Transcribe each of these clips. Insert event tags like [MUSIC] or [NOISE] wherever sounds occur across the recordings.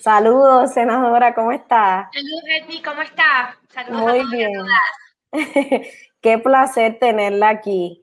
Saludos, senadora, ¿cómo está? Saludos, Edmi, ¿cómo está? Saludos Muy bien. [LAUGHS] Qué placer tenerla aquí.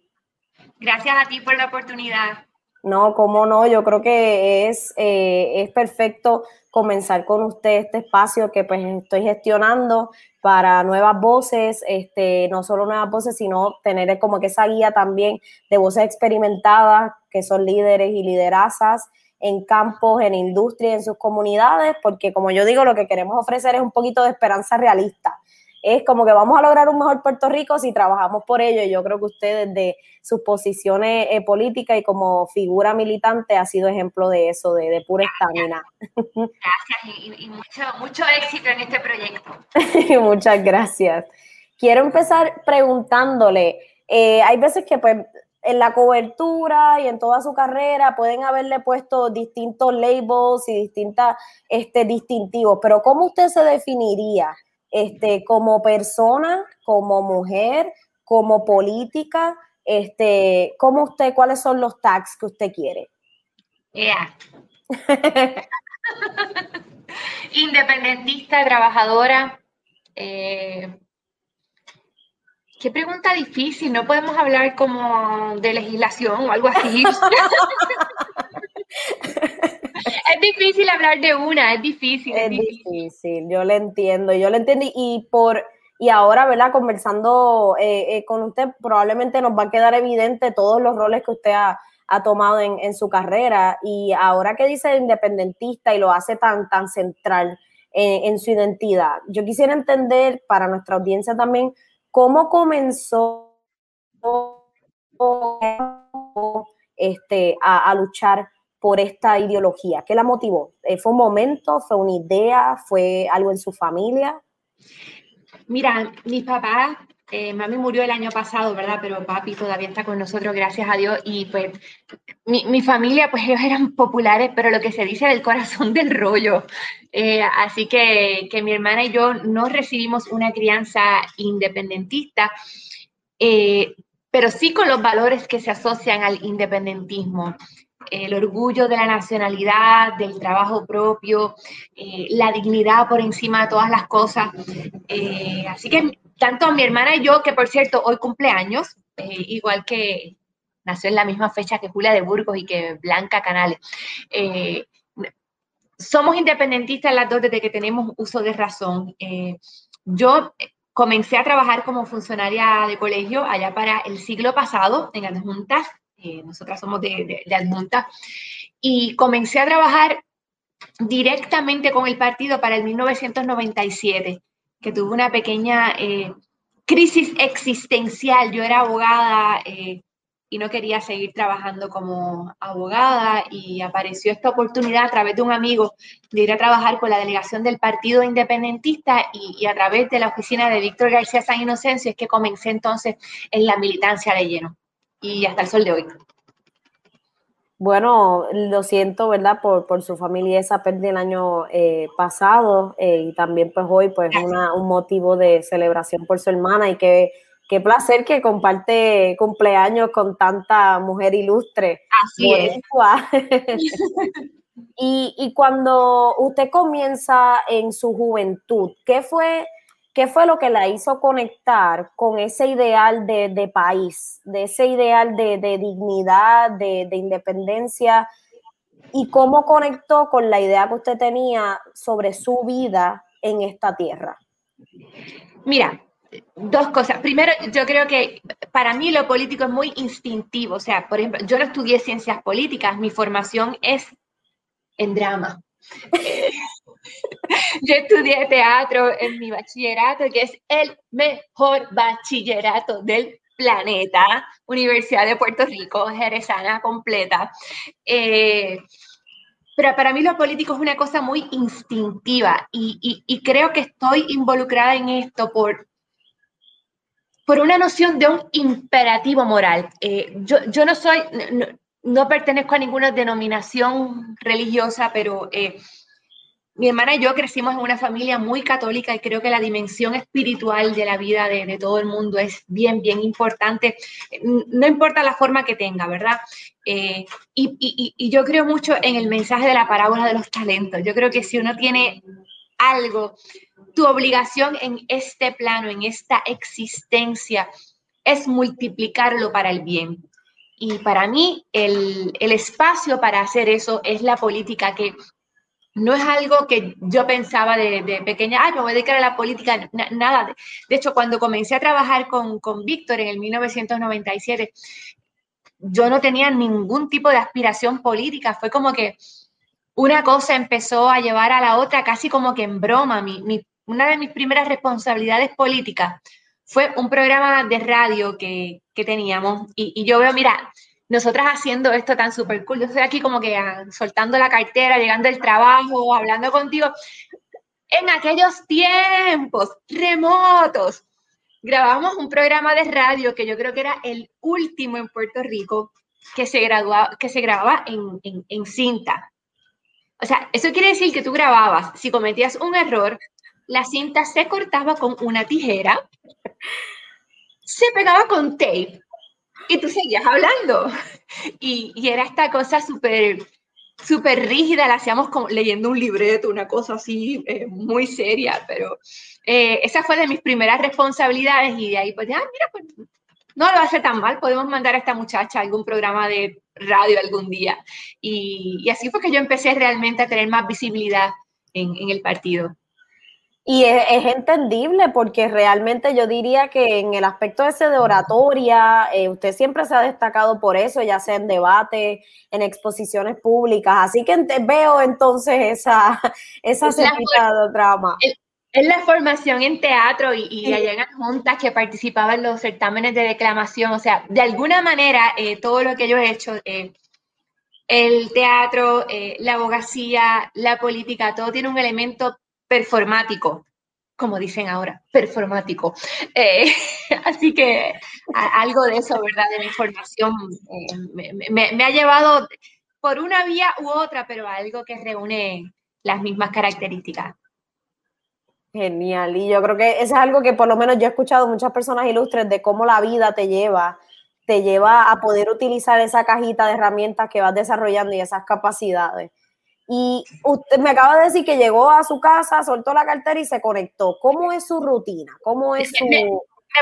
Gracias a ti por la oportunidad. No, cómo no, yo creo que es, eh, es perfecto comenzar con usted este espacio que pues estoy gestionando para nuevas voces, este, no solo nuevas voces, sino tener como que esa guía también de voces experimentadas que son líderes y liderazas en campos, en industria, en sus comunidades, porque como yo digo, lo que queremos ofrecer es un poquito de esperanza realista. Es como que vamos a lograr un mejor Puerto Rico si trabajamos por ello. Y yo creo que usted desde sus posiciones eh, políticas y como figura militante ha sido ejemplo de eso, de, pura estamina. [LAUGHS] Gracias y, mucho, mucho éxito en este proyecto. [LAUGHS] Muchas gracias. Quiero empezar preguntándole, eh, hay veces que pues en la cobertura y en toda su carrera pueden haberle puesto distintos labels y distintas este, distintivos, pero ¿cómo usted se definiría este, como persona, como mujer, como política? Este, ¿Cómo usted, cuáles son los tags que usted quiere? [LAUGHS] Independentista, trabajadora, eh, Qué pregunta difícil, no podemos hablar como de legislación o algo así. [LAUGHS] es difícil hablar de una, es difícil. Es, difícil. yo le entiendo, yo le entiendo y por y ahora, ¿verdad? Conversando eh, eh, con usted, probablemente nos va a quedar evidente todos los roles que usted ha, tomado en, su carrera y ahora que dice independentista y lo hace tan, tan central en, en su identidad, yo quisiera entender para nuestra audiencia también ¿Cómo comenzó este, a, luchar por esta ideología? ¿Qué la motivó? Eh, ¿Fue un momento? ¿Fue una idea? ¿Fue algo en su familia? Mira, mis papás, eh, mami murió el año pasado, ¿verdad? Pero papi todavía está con nosotros, gracias a Dios. Y pues mi, familia, pues ellos eran populares, pero lo que se dice del corazón [LAUGHS] del rollo. Eh, así que, que, mi hermana y yo no recibimos una crianza independentista, eh, pero sí con los valores que se asocian al independentismo. El orgullo de la nacionalidad, del trabajo propio, eh, la dignidad por encima de todas las cosas. así que tanto mi hermana y yo, que por cierto hoy cumpleaños, igual que nació en la misma fecha que Julia de Burgos y que Blanca Canales. Eh, somos independentistas las dos desde que tenemos uso de razón. Eh, yo comencé a trabajar como funcionaria de colegio allá para el siglo pasado en adjuntas. Eh, nosotras somos de, de, adjuntas. Y comencé a trabajar directamente con el partido para el 1997, que tuvo una pequeña crisis existencial. Yo era abogada, y no quería seguir trabajando como abogada y apareció esta oportunidad a través de un amigo de ir a trabajar con la delegación del Partido Independentista y, a través de la oficina de Víctor García San Inocencio es que comencé entonces en la militancia de lleno y hasta el sol de hoy. Bueno, lo siento, ¿verdad? Por, por su familia esa pérdida el año eh, pasado eh, y también pues hoy pues una, un motivo de celebración por su hermana y que qué placer que comparte cumpleaños con tanta mujer ilustre. Así es. [LAUGHS] [LAUGHS] y, cuando usted comienza en su juventud, ¿qué fue, qué fue lo que la hizo conectar con ese ideal de, país, de ese ideal de, dignidad, de, de independencia? ¿Y cómo conectó con la idea que usted tenía sobre su vida en esta tierra? Mira, Dos cosas. Primero, yo creo que para mí lo político es muy instintivo. O sea, por ejemplo, yo no estudié ciencias políticas, mi formación es en drama. [LAUGHS] yo estudié teatro en mi bachillerato, que es el mejor bachillerato del planeta, Universidad de Puerto Rico, jerezana completa. Eh, pero para mí lo político es una cosa muy instintiva y, y, creo que estoy involucrada en esto por, por una noción de un imperativo moral. Eh, yo, yo, no soy, no, pertenezco a ninguna denominación religiosa, pero eh, mi hermana y yo crecimos en una familia muy católica y creo que la dimensión espiritual de la vida de, todo el mundo es bien, bien importante, no importa la forma que tenga, ¿verdad? Eh, y, yo creo mucho en el mensaje de la parábola de los talentos. Yo creo que si uno tiene algo, tu obligación en este plano, en esta existencia, es multiplicarlo para el bien. Y para mí el espacio para hacer eso es la política que no es algo que yo pensaba de, pequeña, ay, me voy a dedicar a la política, nada. De hecho, cuando comencé a trabajar con, con Víctor en el 1997, yo no tenía ningún tipo de aspiración política, fue como que una cosa empezó a llevar a la otra casi como que en broma. Mi, una de mis primeras responsabilidades políticas fue un programa de radio que, que teníamos y, y yo veo, mira, nosotras haciendo esto tan súper cool. Yo estoy aquí como que ah, soltando la cartera, llegando del trabajo, hablando contigo. En aquellos tiempos remotos, grabamos un programa de radio que yo creo que era el último en Puerto Rico que se, graduaba, que se grababa en, en, en cinta. O sea, eso quiere decir que tú grababas, si cometías un error, la cinta se cortaba con una tijera, [LAUGHS] se pegaba con tape y tú seguías hablando. Y, y era esta cosa súper súper rígida, la hacíamos como leyendo un libreto, una cosa así eh, muy seria, pero eh, esa fue de mis primeras responsabilidades y de ahí pues, ah, mira, pues no lo hace tan mal, podemos mandar a esta muchacha a algún programa de radio algún día. Y, y así fue que yo empecé realmente a tener más visibilidad en, en el partido. Y es, entendible porque realmente yo diría que en el aspecto ese de oratoria, eh, usted siempre se ha destacado por eso, ya sea en debate, en exposiciones públicas. Así que veo entonces esa, [LAUGHS] esa de drama. Es la formación en teatro y, y allá en juntas que participaba en los certámenes de declamación. O sea, de alguna manera, eh, todo lo que yo he hecho, eh, el teatro, la abogacía, la política, todo tiene un elemento performático, como dicen ahora, performático. Eh, [LAUGHS] así que algo de eso, ¿verdad? De mi formación eh, me, ha llevado por una vía u otra, pero algo que reúne las mismas características. Genial, y yo creo que eso es algo que por lo menos yo he escuchado muchas personas ilustres de cómo la vida te lleva, te lleva a poder utilizar esa cajita de herramientas que vas desarrollando y esas capacidades. Y usted me acaba de decir que llegó a su casa, soltó la cartera y se conectó. ¿Cómo es su rutina? ¿Cómo es su...? Me,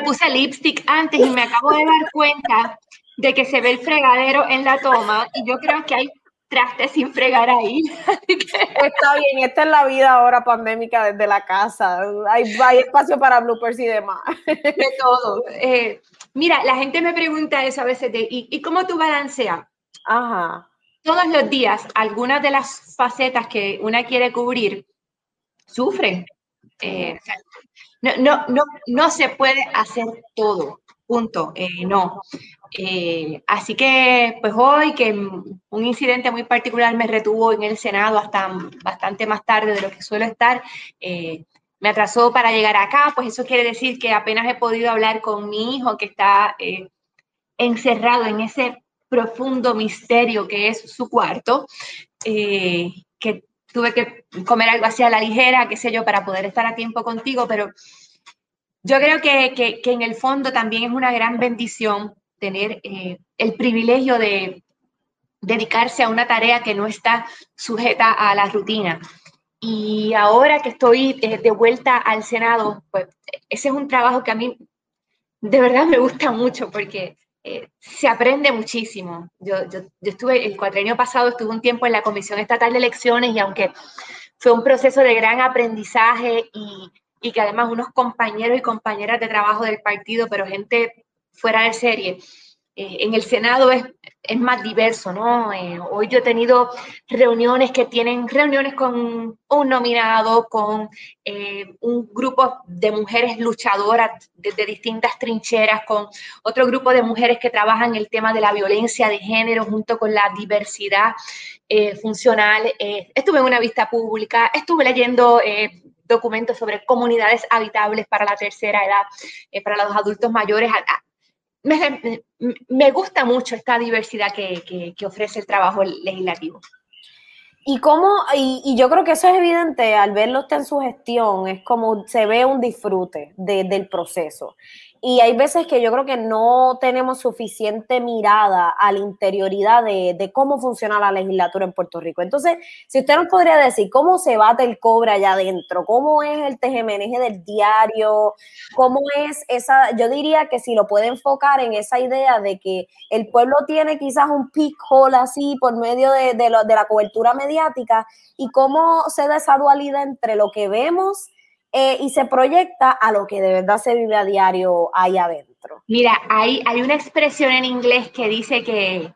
puse lipstick antes y me acabo de dar cuenta de que se ve el fregadero en la toma y yo creo que hay trastes sin fregar ahí. Está bien, esta es la vida ahora pandémica desde la casa. Hay, hay espacio para bloopers y demás. De todo. Eh, mira, la gente me pregunta eso a veces de, ¿y, y cómo tú balanceas? Ajá todos los días algunas de las facetas que una quiere cubrir sufren. Eh, no, no, no, se puede hacer todo, punto, eh, no. Eh, así que, pues hoy que un incidente muy particular me retuvo en el Senado hasta bastante más tarde de lo que suelo estar, me atrasó para llegar acá, pues eso quiere decir que apenas he podido hablar con mi hijo que está encerrado en ese profundo misterio que es su cuarto, eh, que tuve que comer algo así a la ligera, qué sé yo, para poder estar a tiempo contigo, pero yo creo que, que, en el fondo también es una gran bendición tener eh, el privilegio de dedicarse a una tarea que no está sujeta a la rutina. Y ahora que estoy eh, de vuelta al Senado, pues ese es un trabajo que a mí de verdad me gusta mucho porque eh, se aprende muchísimo. Yo, yo, yo, estuve, el cuatrenio pasado estuve un tiempo en la Comisión Estatal de Elecciones y aunque fue un proceso de gran aprendizaje y, que además unos compañeros y compañeras de trabajo del partido, pero gente fuera de serie, eh, en el Senado es, es más diverso, ¿no? Eh, hoy yo he tenido reuniones que tienen reuniones con un nominado, con eh, un grupo de mujeres luchadoras desde distintas trincheras, con otro grupo de mujeres que trabajan el tema de la violencia de género junto con la diversidad funcional. estuve en una vista pública, estuve leyendo documentos sobre comunidades habitables para la tercera edad, para los adultos mayores me, gusta mucho esta diversidad que, ofrece el trabajo legislativo. Y cómo, y, yo creo que eso es evidente al verlo usted en su gestión, es como se ve un disfrute del proceso. Y hay veces que yo creo que no tenemos suficiente mirada a la interioridad de, cómo funciona la legislatura en Puerto Rico. Entonces, si usted nos podría decir cómo se bate el cobre allá adentro, cómo es el tejemeneje del diario, cómo es esa, yo diría que si lo puede enfocar en esa idea de que el pueblo tiene quizás un peak hole así por medio de, de la cobertura mediática y cómo se da esa dualidad entre lo que vemos eh, y se proyecta a lo que de verdad se vive a diario ahí adentro. Mira, hay, hay una expresión en inglés que dice que,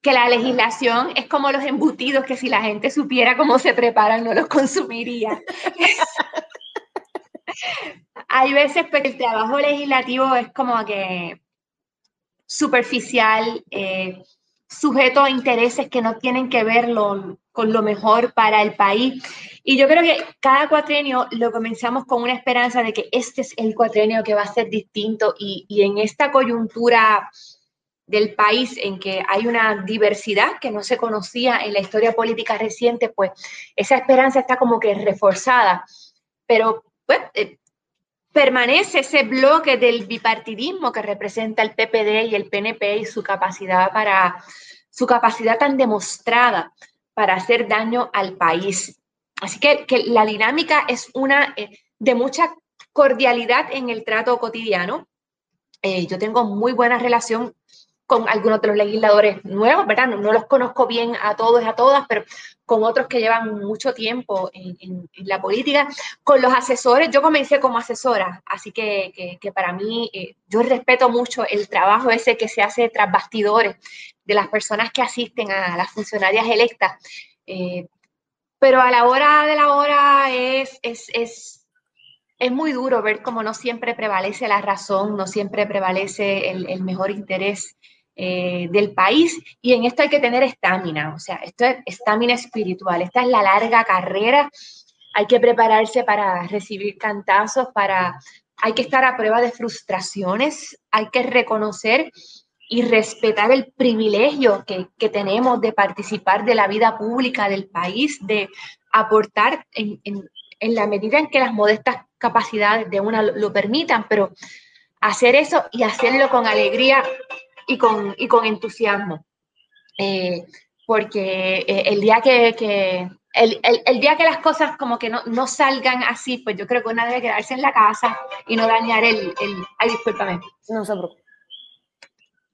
que la legislación es como los embutidos que si la gente supiera cómo se preparan no los consumiría. [LAUGHS] hay veces pues, el trabajo legislativo es como que superficial, eh, sujeto a intereses que no tienen que ver con lo mejor para el país. Y yo creo que cada cuatrenio lo comenzamos con una esperanza de que este es el cuatrenio que va a ser distinto y, y en esta coyuntura del país en que hay una diversidad que no se conocía en la historia política reciente, pues esa esperanza está como que reforzada. Pero pues, permanece ese bloque del bipartidismo que representa el PPD y el PNP y su capacidad para su capacidad tan demostrada para hacer daño al país. Así que, la dinámica es una eh, de mucha cordialidad en el trato cotidiano. Eh, yo tengo muy buena relación con algunos de los legisladores nuevos, ¿verdad? No, los conozco bien a todos y a todas, pero con otros que llevan mucho tiempo en, la política. Con los asesores, yo comencé como asesora, así que, para mí, eh, yo respeto mucho el trabajo ese que se hace tras bastidores de las personas que asisten a las funcionarias electas pero a la hora de la hora es, es, es, es muy duro ver cómo no siempre prevalece la razón, no siempre prevalece el, el mejor interés eh, del país y en esto hay que tener estamina, o sea, esto es estamina espiritual, esta es la larga carrera, hay que prepararse para recibir cantazos, para, hay que estar a prueba de frustraciones, hay que reconocer y respetar el privilegio que, tenemos de participar de la vida pública del país, de aportar en, la medida en que las modestas capacidades de una lo, permitan, pero hacer eso y hacerlo con alegría y con, y con entusiasmo. Eh, porque eh, el día que, que el, el, el, día que las cosas como que no, no, salgan así, pues yo creo que una debe quedarse en la casa y no dañar el... el ay, discúlpame. No se preocupe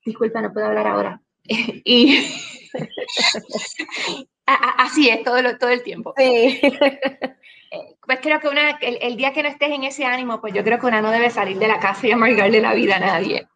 disculpa, no puedo hablar ahora. [LAUGHS] y [LAUGHS] así es todo, todo el tiempo. Sí. [LAUGHS] Eh, pues creo que una, el, día que no estés en ese ánimo, pues yo creo que una no debe salir de la casa y amargarle la vida a nadie.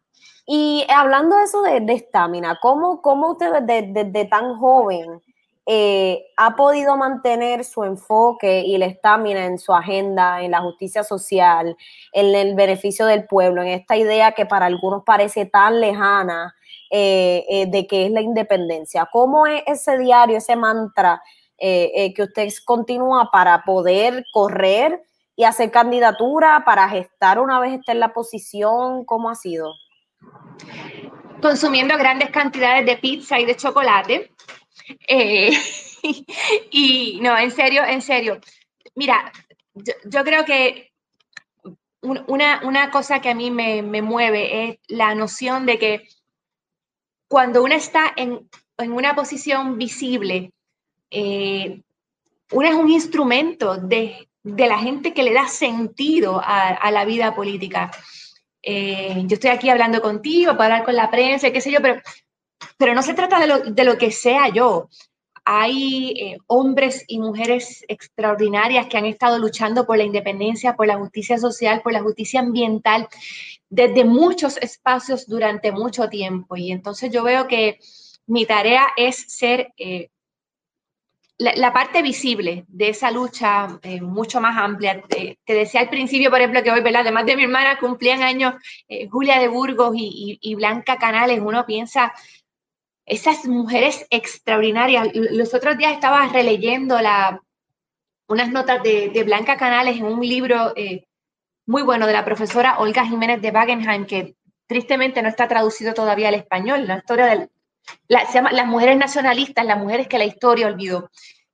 Y hablando de eso de estamina, ¿cómo, ¿cómo, usted desde, tan joven eh, ha podido mantener su enfoque y la estamina en su agenda, en la justicia social, en el beneficio del pueblo, en esta idea que para algunos parece tan lejana eh, eh, de que es la independencia. ¿Cómo es ese diario, ese mantra que usted continúa para poder correr y hacer candidatura, para gestar una vez esté en la posición? ¿Cómo ha sido? Consumiendo grandes cantidades de pizza y de chocolate eh, [LAUGHS] y no, en serio, en serio. Mira, yo, creo que una, una, cosa que a mí me, me, mueve es la noción de que cuando uno está en, en una posición visible, eh, uno es un instrumento de, de, la gente que le da sentido a, a la vida política. Eh, yo estoy aquí hablando contigo para hablar con la prensa, qué sé yo, pero pero no se trata de lo, de lo que sea yo. Hay eh, hombres y mujeres extraordinarias que han estado luchando por la independencia, por la justicia social, por la justicia ambiental, desde muchos espacios durante mucho tiempo. Y entonces yo veo que mi tarea es ser eh, la, parte visible de esa lucha eh, mucho más amplia. Te, decía al principio, por ejemplo, que hoy, ¿verdad? además de mi hermana, cumplían años Julia de Burgos y, Blanca Canales. Uno piensa esas mujeres extraordinarias. Los otros días estaba releyendo la, unas notas de, Blanca Canales en un libro eh, muy bueno de la profesora Olga Jiménez de Wagenheim, que tristemente no está traducido todavía al español, la historia del, se llama Las mujeres nacionalistas, las mujeres que la historia olvidó.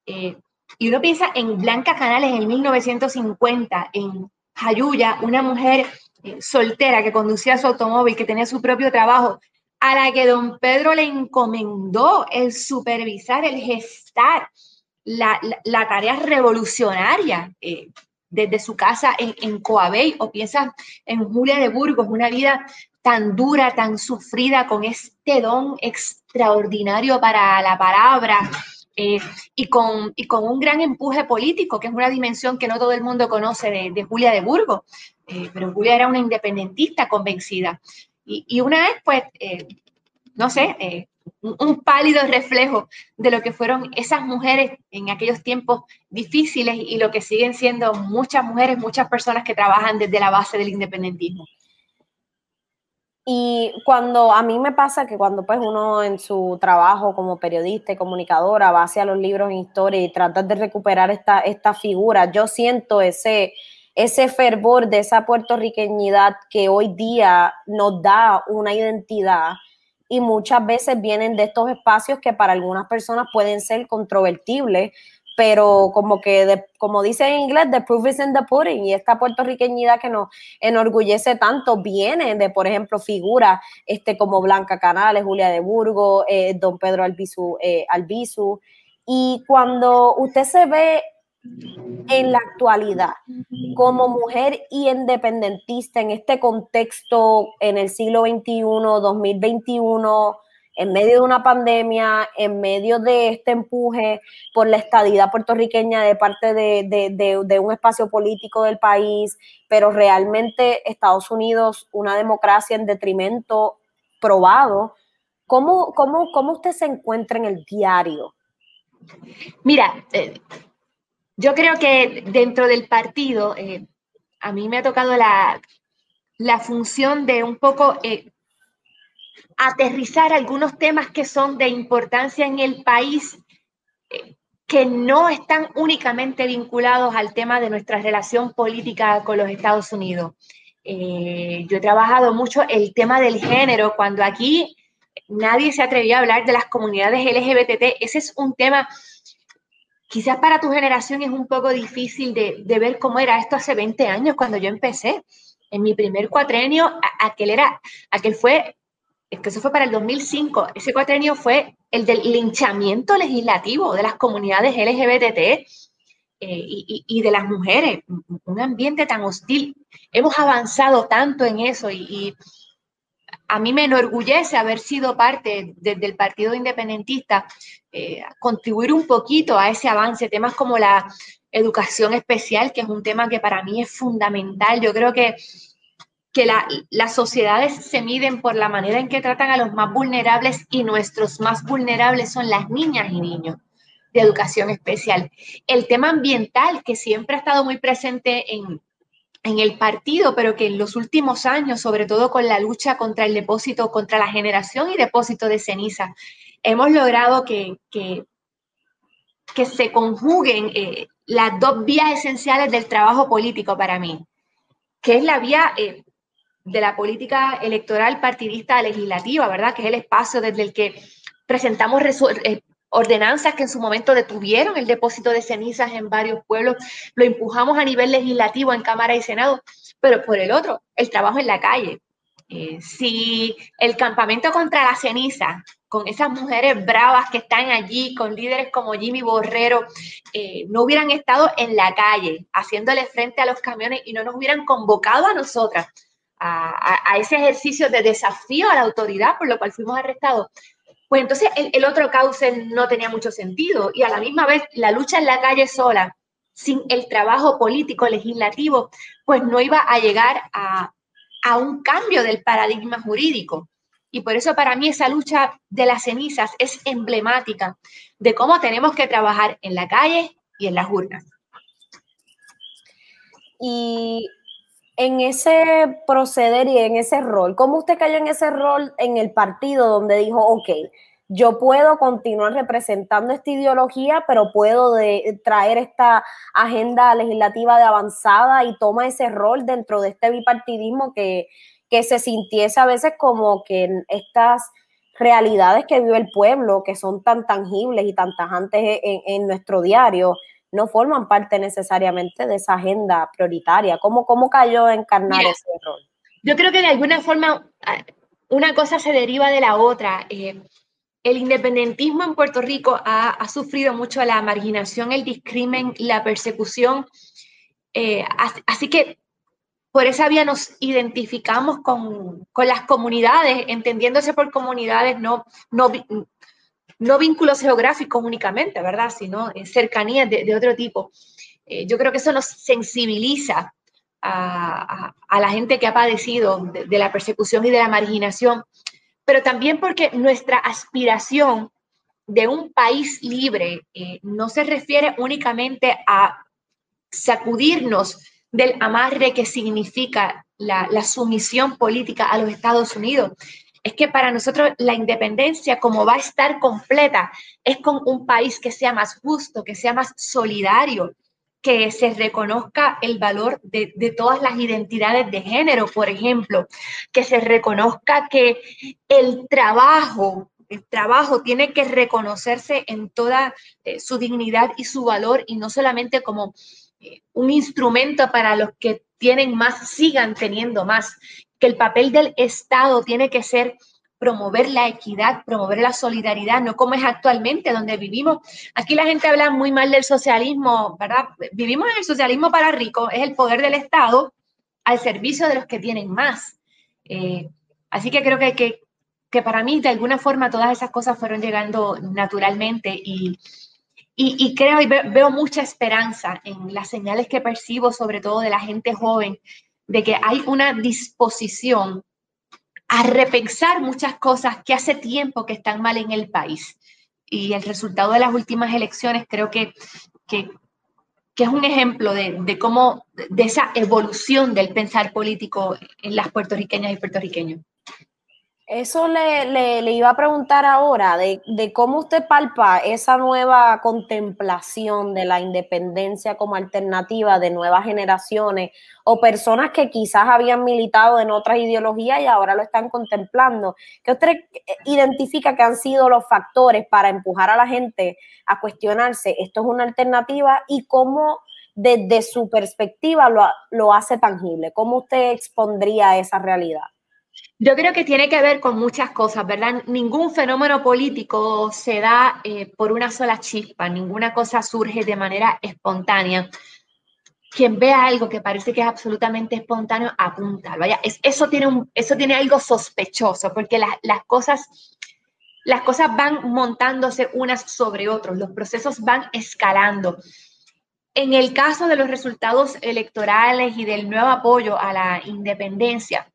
Eh, y uno piensa en Blanca Canales en 1950, en Jayuya, una mujer eh, soltera que conducía su automóvil, que tenía su propio trabajo, a la que don Pedro le encomendó el supervisar, el gestar la, tarea revolucionaria eh, desde su casa en, en o piensas en Julia de Burgos, una vida tan dura, tan sufrida, con este don extraordinario para la palabra, eh, y, con, y con un gran empuje político, que es una dimensión que no todo el mundo conoce de, Julia de Burgos, eh, pero Julia era una independentista convencida. Y, una vez, pues, eh, no sé, un, pálido reflejo de lo que fueron esas mujeres en aquellos tiempos difíciles y lo que siguen siendo muchas mujeres, muchas personas que trabajan desde la base del independentismo. Y cuando a mí me pasa que cuando pues uno en su trabajo como periodista y comunicadora va hacia los libros en historia y trata de recuperar esta, figura, yo siento ese, ese fervor de esa puertorriqueñidad que hoy día nos da una identidad y muchas veces vienen de estos espacios que para algunas personas pueden ser controvertibles, pero como que, como dice en inglés, the proof is in the pudding, y esta puertorriqueñidad que nos enorgullece tanto viene de, por ejemplo, figuras este, como Blanca Canales, Julia de Burgo, eh, don Pedro Albizu, eh, Albizu, y cuando usted se ve en la actualidad como mujer y independentista en este contexto en el siglo XXI, 2021, en medio de una pandemia, en medio de este empuje por la estadidad puertorriqueña de parte de, un espacio político del país, pero realmente Estados Unidos, una democracia en detrimento probado. ¿Cómo, cómo, cómo usted se encuentra en el diario? Mira, eh, yo creo que dentro del partido, eh, a mí me ha tocado la, función de un poco eh, aterrizar algunos temas que son de importancia en el país, eh, que no están únicamente vinculados al tema de nuestra relación política con los Estados Unidos. Eh, yo he trabajado mucho el tema del género, cuando aquí nadie se atrevía a hablar de las comunidades LGBT. Ese es un tema, quizás para tu generación es un poco difícil de, de ver cómo era esto hace 20 años cuando yo empecé. En mi primer cuatrenio, aquel, era, aquel fue es que eso fue para el 2005, ese cuatrenio fue el del linchamiento legislativo de las comunidades LGBT eh, y, de las mujeres, un ambiente tan hostil. Hemos avanzado tanto en eso y, a mí me enorgullece haber sido parte desde el Partido Independentista, eh, contribuir un poquito a ese avance, temas como la educación especial, que es un tema que para mí es fundamental. Yo creo que que las sociedades se miden por la manera en que tratan a los más vulnerables y nuestros más vulnerables son las niñas y niños de educación especial. El tema ambiental, que siempre ha estado muy presente en, el partido, pero que en los últimos años, sobre todo con la lucha contra el depósito, contra la generación y depósito de ceniza, hemos logrado que, que, se conjuguen eh, las dos vías esenciales del trabajo político para mí, que es la vía eh, de la política electoral partidista legislativa, ¿verdad? Que es el espacio desde el que presentamos eh, ordenanzas que en su momento detuvieron el depósito de cenizas en varios pueblos, lo empujamos a nivel legislativo en Cámara y Senado, pero por el otro, el trabajo en la calle. Eh, si el campamento contra la ceniza, con esas mujeres bravas que están allí, con líderes como Jimmy Borrero, eh, no hubieran estado en la calle haciéndole frente a los camiones y no nos hubieran convocado a nosotras a, ese ejercicio de desafío a la autoridad, por lo cual fuimos arrestados, pues entonces el, otro cauce no tenía mucho sentido y a la misma vez la lucha en la calle sola, sin el trabajo político legislativo, pues no iba a llegar a, a un cambio del paradigma jurídico. Y por eso para mí esa lucha de las cenizas es emblemática de cómo tenemos que trabajar en la calle y en las urnas. Y en ese proceder y en ese rol, ¿cómo usted cayó en ese rol en el partido donde dijo, ok, yo puedo continuar representando esta ideología, pero puedo traer esta agenda legislativa de avanzada y toma ese rol dentro de este bipartidismo que, que se sintiese a veces como que estas realidades que vive el pueblo, que son tan tangibles y tan tajantes en, nuestro diario, no forman parte necesariamente de esa agenda prioritaria. ¿Cómo, cómo cayó encarnar ese rol? Yo creo que de alguna forma ah, una cosa se deriva de la otra. Eh, el independentismo en Puerto Rico ha, sufrido mucho la marginación, el discrimen, la persecución. Eh, así, que por esa vía nos identificamos con, las comunidades, entendiéndose por comunidades no, no, no vínculos geográficos únicamente, ¿verdad? Sino cercanías de, otro tipo. Eh, yo creo que eso nos sensibiliza a, la gente que ha padecido de, la persecución y de la marginación pero también porque nuestra aspiración de un país libre eh, no se refiere únicamente a sacudirnos del amarre que significa la, sumisión política a los Estados Unidos. Es que para nosotros la independencia, como va a estar completa, es con un país que sea más justo, que sea más solidario, que se reconozca el valor de, todas las identidades de género, por ejemplo, que se reconozca que el trabajo, el trabajo tiene que reconocerse en toda eh, su dignidad y su valor y no solamente como eh, un instrumento para los que tienen más, sigan teniendo más, que el papel del Estado tiene que ser promover la equidad, promover la solidaridad, no como es actualmente donde vivimos. Aquí la gente habla muy mal del socialismo, ¿verdad? Vivimos en el socialismo para ricos, es el poder del Estado al servicio de los que tienen más. Eh, así que creo que, que, para mí, de alguna forma, todas esas cosas fueron llegando naturalmente y, y creo y veo mucha esperanza en las señales que percibo, sobre todo de la gente joven, de que hay una disposición a repensar muchas cosas que hace tiempo que están mal en el país. Y el resultado de las últimas elecciones creo que, que, es un ejemplo de, de, cómo, de esa evolución del pensar político en las puertorriqueñas y puertorriqueños. Eso le, iba a preguntar ahora, de, cómo usted palpa esa nueva contemplación de la independencia como alternativa de nuevas generaciones o personas que quizás habían militado en otras ideologías y ahora lo están contemplando. ¿Qué usted identifica que han sido los factores para empujar a la gente a cuestionarse, esto es una alternativa y cómo desde su perspectiva lo, lo hace tangible? ¿Cómo usted expondría esa realidad? Yo creo que tiene que ver con muchas cosas, ¿verdad? Ningún fenómeno político se da eh, por una sola chispa, ninguna cosa surge de manera espontánea. Quien vea algo que parece que es absolutamente espontáneo, apúntalo. Vaya, eso, tiene un, eso tiene algo sospechoso, porque las, cosas, las cosas van montándose unas sobre otras, los procesos van escalando. En el caso de los resultados electorales y del nuevo apoyo a la independencia,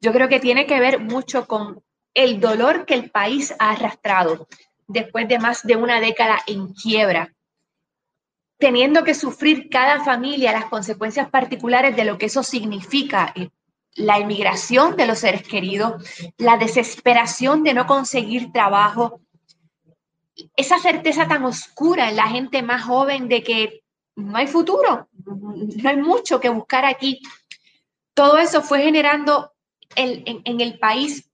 yo creo que tiene que ver mucho con el dolor que el país ha arrastrado después de más de una década en quiebra, teniendo que sufrir cada familia las consecuencias particulares de lo que eso significa, eh, la emigración de los seres queridos, la desesperación de no conseguir trabajo, esa certeza tan oscura en la gente más joven de que no hay futuro, no hay mucho que buscar aquí. Todo eso fue generando en, el país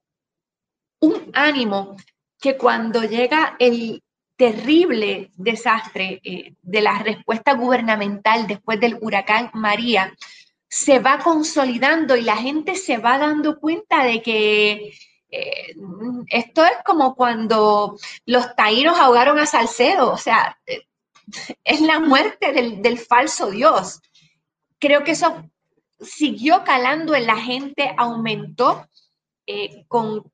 un ánimo que cuando llega el terrible desastre eh, de la respuesta gubernamental después del huracán María, se va consolidando y la gente se va dando cuenta de que eh, esto es como cuando los taínos ahogaron a Salcedo, o sea, eh, es la muerte del, del falso Dios. Creo que eso siguió calando en la gente, aumentó eh, con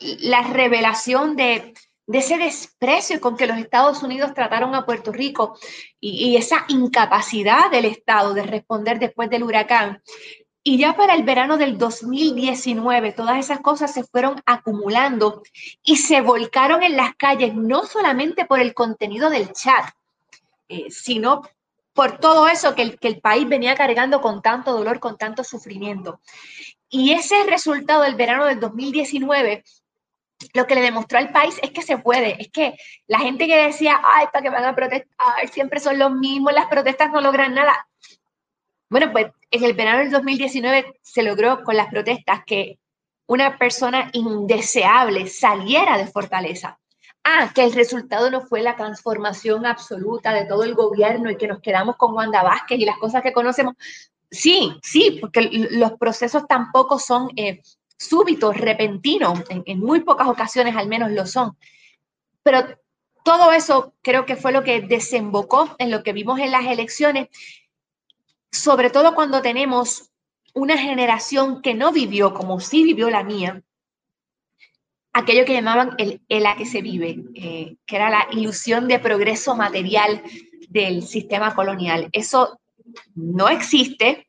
la revelación de, ese desprecio con que los Estados Unidos trataron a Puerto Rico y, esa incapacidad del Estado de responder después del huracán. Y ya para el verano del 2019, todas esas cosas se fueron acumulando y se volcaron en las calles, no solamente por el contenido del chat, eh, sino por todo eso que el, que el país venía cargando con tanto dolor, con tanto sufrimiento. Y ese resultado del verano del 2019 lo que le demostró al país es que se puede, es que la gente que decía, ay, para que van a protestar, siempre son los mismos, las protestas no logran nada. Bueno, pues en el verano del 2019 se logró con las protestas que una persona indeseable saliera de Fortaleza. Ah, que el resultado no fue la transformación absoluta de todo el gobierno y que nos quedamos con Wanda Vázquez y las cosas que conocemos. Sí, sí, porque los procesos tampoco son eh, súbitos, repentinos, en, muy pocas ocasiones al menos lo son. Pero todo eso creo que fue lo que desembocó en lo que vimos en las elecciones, sobre todo cuando tenemos una generación que no vivió como sí vivió la mía, aquello que llamaban el, el a que se vive, eh, que era la ilusión de progreso material del sistema colonial. Eso no existe.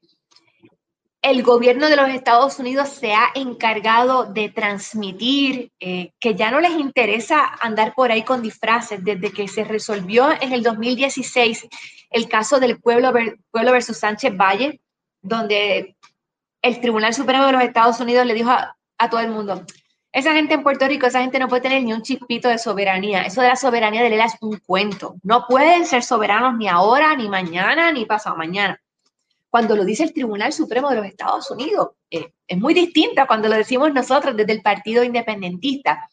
El gobierno de los Estados Unidos se ha encargado de transmitir eh, que ya no les interesa andar por ahí con disfraces. Desde que se resolvió en el 2016 el caso del pueblo, pueblo versus Sánchez Valle, donde el Tribunal Supremo de los Estados Unidos le dijo a, a todo el mundo, esa gente en Puerto Rico, esa gente no puede tener ni un chispito de soberanía. Eso de la soberanía de Lela es un cuento. No pueden ser soberanos ni ahora, ni mañana, ni pasado mañana. Cuando lo dice el Tribunal Supremo de los Estados Unidos, eh, es muy distinta cuando lo decimos nosotros desde el Partido Independentista.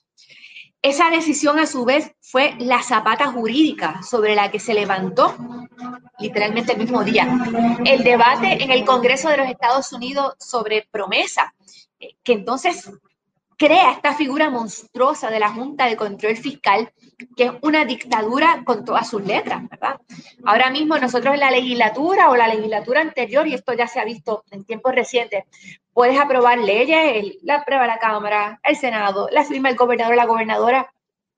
Esa decisión, a su vez, fue la zapata jurídica sobre la que se levantó literalmente el mismo día el debate en el Congreso de los Estados Unidos sobre promesa, eh, que entonces crea esta figura monstruosa de la Junta de Control Fiscal, que es una dictadura con todas sus letras, ¿verdad? Ahora mismo nosotros en la legislatura o la legislatura anterior, y esto ya se ha visto en tiempos recientes, puedes aprobar leyes, la aprueba la Cámara, el Senado, la firma el gobernador o la gobernadora,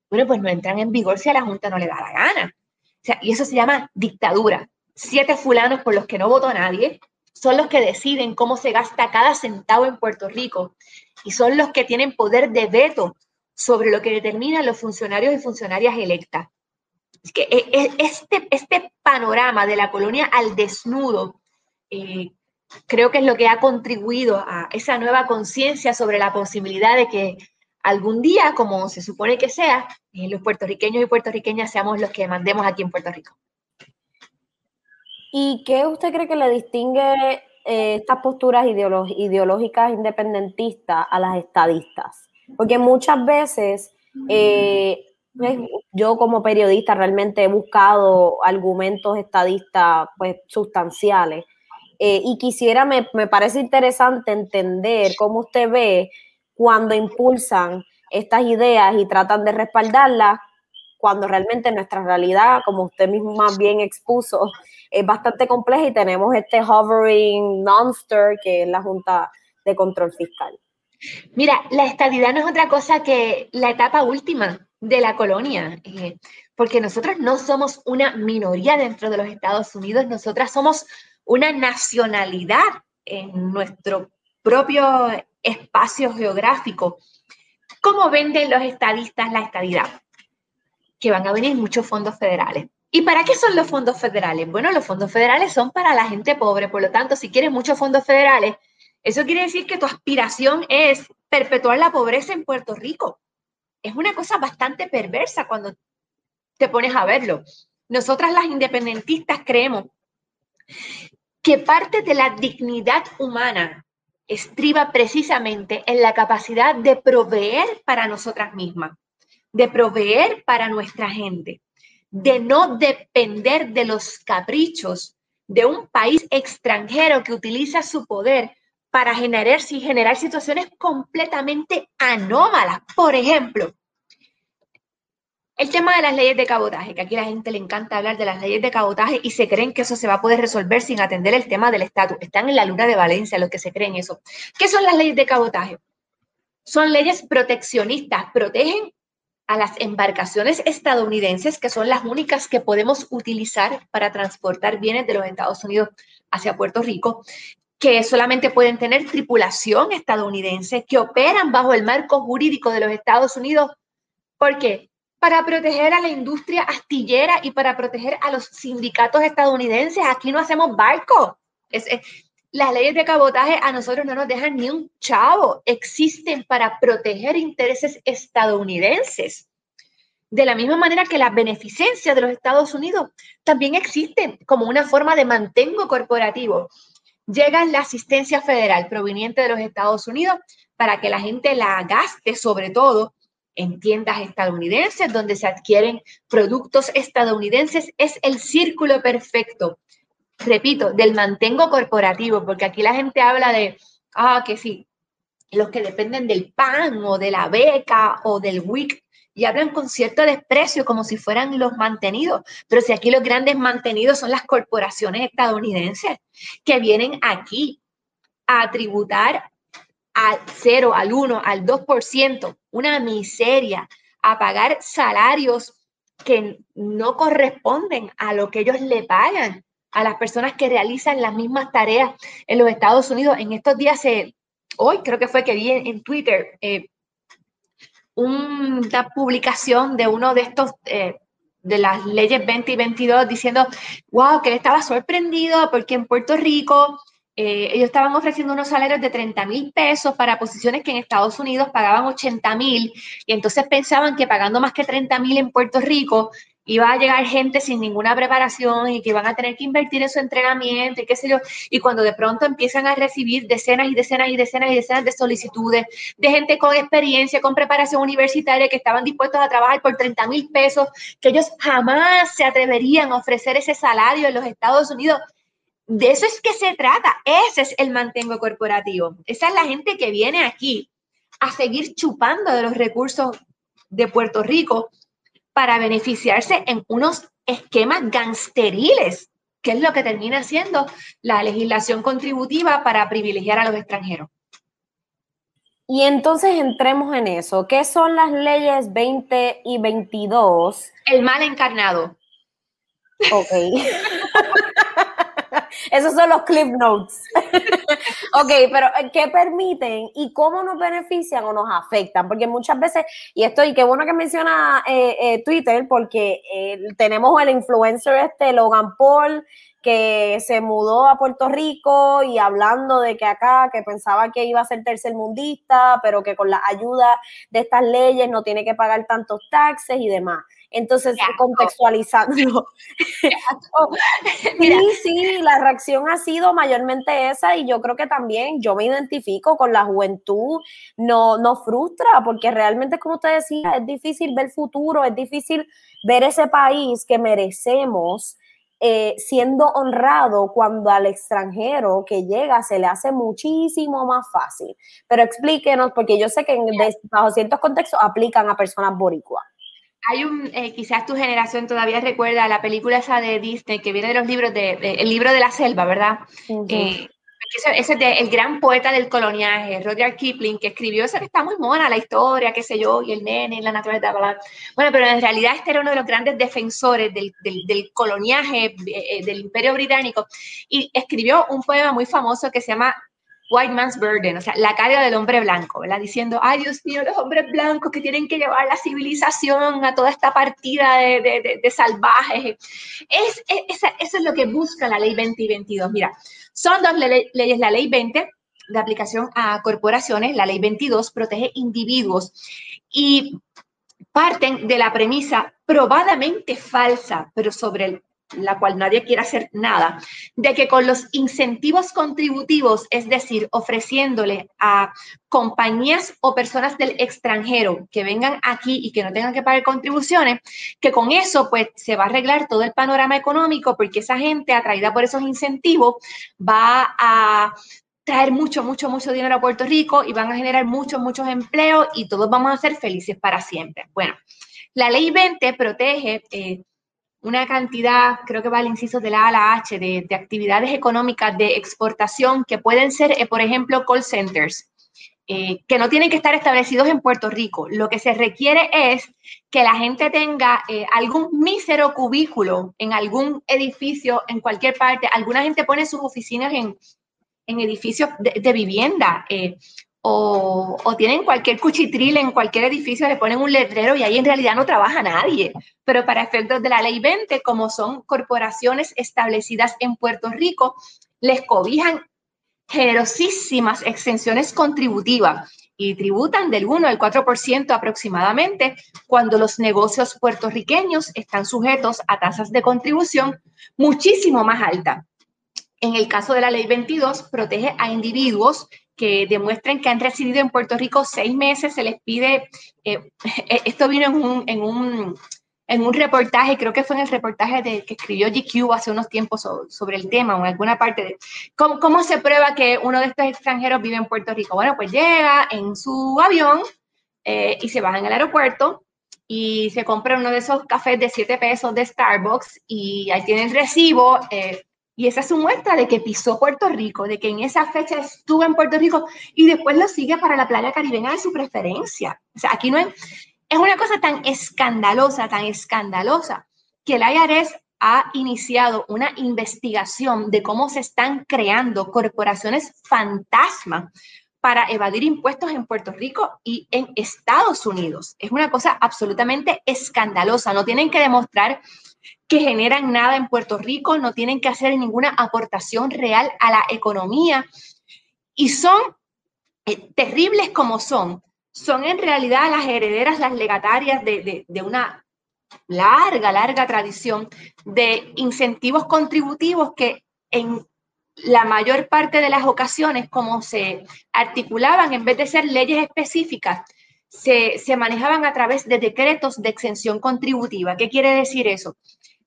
bueno, pues no entran en vigor si a la Junta no le da la gana. O sea, y eso se llama dictadura. Siete fulanos por los que no votó nadie son los que deciden cómo se gasta cada centavo en Puerto Rico y son los que tienen poder de veto sobre lo que determinan los funcionarios y funcionarias electas. Es que e, e, este, este panorama de la colonia al desnudo eh, creo que es lo que ha contribuido a esa nueva conciencia sobre la posibilidad de que algún día, como se supone que sea, eh, los puertorriqueños y puertorriqueñas seamos los que mandemos aquí en Puerto Rico. ¿Y qué usted cree que le distingue eh, estas posturas ideológicas independentistas a las estadistas. Porque muchas veces eh, yo como periodista realmente he buscado argumentos estadistas pues, sustanciales. Eh, y quisiera, me, me parece interesante entender cómo usted ve cuando impulsan estas ideas y tratan de respaldarlas, cuando realmente nuestra realidad, como usted mismo más bien expuso, es bastante compleja y tenemos este hovering monster que es la Junta de Control Fiscal. Mira, la estabilidad no es otra cosa que la etapa última de la colonia, eh, porque nosotros no somos una minoría dentro de los Estados Unidos, nosotras somos una nacionalidad en nuestro propio espacio geográfico. ¿Cómo venden los estadistas la estabilidad? Que van a venir muchos fondos federales. ¿Y para qué son los fondos federales? Bueno, los fondos federales son para la gente pobre, por lo tanto, si quieres muchos fondos federales, eso quiere decir que tu aspiración es perpetuar la pobreza en Puerto Rico. Es una cosa bastante perversa cuando te pones a verlo. Nosotras las independentistas creemos que parte de la dignidad humana estriba precisamente en la capacidad de proveer para nosotras mismas, de proveer para nuestra gente de no depender de los caprichos de un país extranjero que utiliza su poder para generar, generar situaciones completamente anómalas. Por ejemplo, el tema de las leyes de cabotaje, que aquí la gente le encanta hablar de las leyes de cabotaje y se creen que eso se va a poder resolver sin atender el tema del estatus. Están en la luna de Valencia los que se creen eso. ¿Qué son las leyes de cabotaje? Son leyes proteccionistas, protegen a las embarcaciones estadounidenses, que son las únicas que podemos utilizar para transportar bienes de los Estados Unidos hacia Puerto Rico, que solamente pueden tener tripulación estadounidense, que operan bajo el marco jurídico de los Estados Unidos. ¿Por qué? Para proteger a la industria astillera y para proteger a los sindicatos estadounidenses. Aquí no hacemos barco. Es, las leyes de cabotaje a nosotros no nos dejan ni un chavo, existen para proteger intereses estadounidenses. De la misma manera que las beneficencias de los Estados Unidos también existen como una forma de mantengo corporativo. llega la asistencia federal proveniente de los Estados Unidos para que la gente la gaste sobre todo en tiendas estadounidenses donde se adquieren productos estadounidenses. Es el círculo perfecto, repito, del mantengo corporativo, porque aquí la gente habla de, ah, que sí, los que dependen del PAN o de la beca o del WIC y hablan con cierto desprecio como si fueran los mantenidos. Pero si aquí los grandes mantenidos son las corporaciones estadounidenses que vienen aquí a tributar al 0, al 1, al 2%, una miseria, a pagar salarios que no corresponden a lo que ellos le pagan a las personas que realizan las mismas tareas en los Estados Unidos. En estos días, hoy creo que fue que vi en, Twitter eh, una publicación de uno de estos, eh, de las leyes 20 y 22, diciendo, wow, que él estaba sorprendido porque en Puerto Rico eh, ellos estaban ofreciendo unos salarios de 30 mil pesos para posiciones que en Estados Unidos pagaban 80 mil y entonces pensaban que pagando más que 30 mil en Puerto Rico iba a llegar gente sin ninguna preparación y que iban a tener que invertir en su entrenamiento y qué sé yo. Y cuando de pronto empiezan a recibir decenas y decenas y decenas y decenas de solicitudes de gente con experiencia, con preparación universitaria, que estaban dispuestos a trabajar por 30 mil pesos, que ellos jamás se atreverían a ofrecer ese salario en los Estados Unidos. De eso es que se trata. Ese es el mantengo corporativo. Esa es la gente que viene aquí a seguir chupando de los recursos de Puerto Rico para beneficiarse en unos esquemas gangsteriles, que es lo que termina siendo la legislación contributiva para privilegiar a los extranjeros. Y entonces entremos en eso. ¿Qué son las leyes 20 y 22? El mal encarnado. Ok. [LAUGHS] Esos son los clip notes. [LAUGHS] ok, pero eh, ¿qué permiten y cómo nos benefician o nos afectan? Porque muchas veces, y esto, y qué bueno que menciona eh, eh, Twitter, porque tenemos el influencer este, Logan Paul, que se mudó a Puerto Rico y hablando de que acá, que pensaba que iba a ser tercermundista, pero que con la ayuda de estas leyes no tiene que pagar tantos taxes y demás. Entonces, contextualizando. [LAUGHS] [LAUGHS] sí, sí, la reacción ha sido mayormente esa y yo creo que también yo me identifico con la juventud, no nos frustra porque realmente, como usted decía, es difícil ver futuro, es difícil ver ese país que merecemos. Eh, siendo honrado cuando al extranjero que llega se le hace muchísimo más fácil. Pero explíquenos, porque yo sé que en, bajo ciertos contextos aplican a personas boricuas hay un, eh, quizás tu generación todavía recuerda la película esa de Disney que viene de los libros de, el libro de la selva, ¿verdad? Eh, ese, es el gran poeta del coloniaje, Roger Kipling, que escribió esa que está muy mona, la historia, qué sé yo, y el nene, y la naturaleza, bla, Bueno, pero en realidad este era uno de los grandes defensores del, del, coloniaje eh, del imperio británico y escribió un poema muy famoso que se llama White Man's Burden, o sea, la carga del hombre blanco, ¿verdad? Diciendo, ay Dios mío, los hombres blancos que tienen que llevar la civilización a toda esta partida de, de, salvajes. Es, eso es lo que busca la ley 20 y 22. Mira, son dos leyes, la ley 20 de aplicación a corporaciones, la ley 22 protege individuos y parten de la premisa probadamente falsa, pero sobre el la cual nadie quiere hacer nada, de que con los incentivos contributivos, es decir, ofreciéndole a compañías o personas del extranjero que vengan aquí y que no tengan que pagar contribuciones, que con eso pues se va a arreglar todo el panorama económico porque esa gente atraída por esos incentivos va a traer mucho, mucho, mucho dinero a Puerto Rico y van a generar muchos, muchos empleos y todos vamos a ser felices para siempre. Bueno, la ley 20 protege eh, una cantidad, creo que va al inciso de la A a la H, de, actividades económicas de exportación que pueden ser, eh, por ejemplo, call centers, eh, que no tienen que estar establecidos en Puerto Rico. Lo que se requiere es que la gente tenga eh, algún mísero cubículo en algún edificio, en cualquier parte. Alguna gente pone sus oficinas en, edificios de, de vivienda o, tienen cualquier cuchitril en cualquier edificio, le ponen un letrero y ahí en realidad no trabaja nadie. Pero para efectos de la ley 20, como son corporaciones establecidas en Puerto Rico, les cobijan generosísimas exenciones contributivas y tributan del 1 al 4% aproximadamente cuando los negocios puertorriqueños están sujetos a tasas de contribución muchísimo más altas. En el caso de la ley 22, protege a individuos que demuestren que han residido en Puerto Rico seis meses, se les pide, eh, esto vino en un, en un, en un reportaje, creo que fue en el reportaje de, que escribió GQ hace unos tiempos sobre, el tema o en alguna parte de ¿cómo, cómo se prueba que uno de estos extranjeros vive en Puerto Rico. Bueno, pues llega en su avión eh, y se baja en el aeropuerto y se compra uno de esos cafés de 7 pesos de Starbucks y ahí tiene el recibo. Eh, y esa es su muestra de que pisó Puerto Rico, de que en esa fecha estuvo en Puerto Rico y después lo sigue para la playa caribeña de su preferencia. O sea, aquí no es, es una cosa tan escandalosa, tan escandalosa, que el IRS ha iniciado una investigación de cómo se están creando corporaciones fantasma para evadir impuestos en Puerto Rico y en Estados Unidos. Es una cosa absolutamente escandalosa. No tienen que demostrar que generan nada en Puerto Rico, no tienen que hacer ninguna aportación real a la economía y son eh, terribles como son. Son en realidad las herederas, las legatarias de, de una larga, larga tradición de incentivos contributivos que en la mayor parte de las ocasiones, como se articulaban, en vez de ser leyes específicas, se, manejaban a través de decretos de exención contributiva. ¿Qué quiere decir eso?